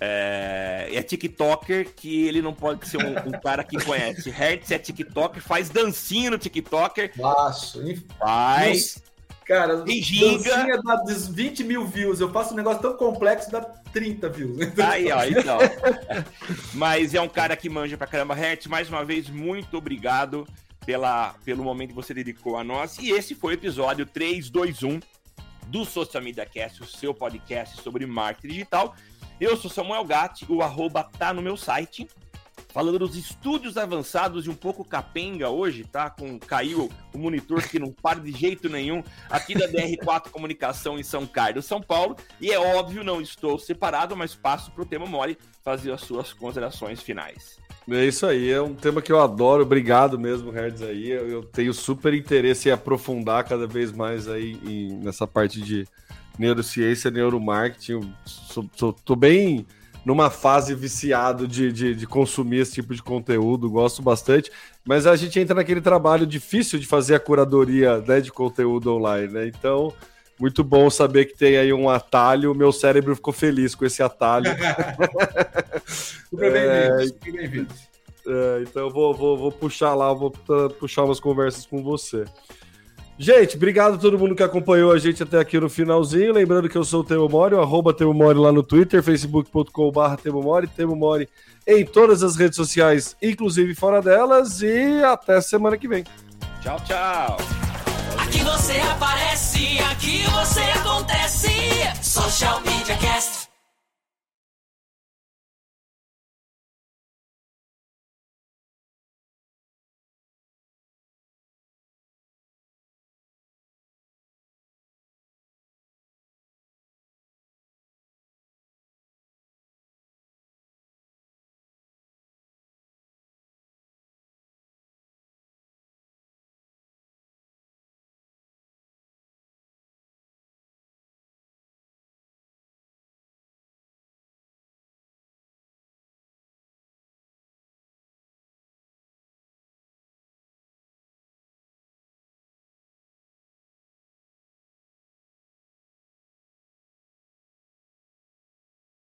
é, é TikToker que ele não pode ser um, um cara que conhece. Hertz é TikToker, faz dancinha no TikToker. Faço. Faz. Cara, dancinha dá 20 mil views. Eu faço um negócio tão complexo dá 30 views. <laughs> Aí, ó, então. Mas é um cara que manja pra caramba. Hertz, mais uma vez, muito obrigado pela, pelo momento que você dedicou a nós. E esse foi o episódio 321 do Social Media Cast, o seu podcast sobre marketing digital. Eu sou Samuel Gatti, o arroba tá no meu site. Falando dos estúdios avançados e um pouco capenga hoje, tá? Com caiu o monitor que não para de jeito nenhum aqui da DR4 <laughs> Comunicação em São Carlos, São Paulo. E é óbvio, não estou separado, mas passo para o tema Mori fazer as suas considerações finais. É isso aí, é um tema que eu adoro. Obrigado mesmo, Hertz aí. Eu tenho super interesse em aprofundar cada vez mais aí em, nessa parte de neurociência, neuromarketing. Sou, sou, tô bem numa fase viciado de, de, de, consumir esse tipo de conteúdo, gosto bastante. Mas a gente entra naquele trabalho difícil de fazer a curadoria né, de conteúdo online, né? Então, muito bom saber que tem aí um atalho. Meu cérebro ficou feliz com esse atalho. <laughs> Super bem-vindo, é, bem-vindo. É, então eu vou, vou, vou puxar lá, vou puxar umas conversas com você. Gente, obrigado a todo mundo que acompanhou a gente até aqui no finalzinho. Lembrando que eu sou o Temo Mori, o arroba Temo Mori lá no Twitter, facebook.com.br Temo Mori, Temo Mori em todas as redes sociais, inclusive fora delas. E até semana que vem. Tchau, tchau. Aqui você aparece, aqui você acontece. Social Media Cast.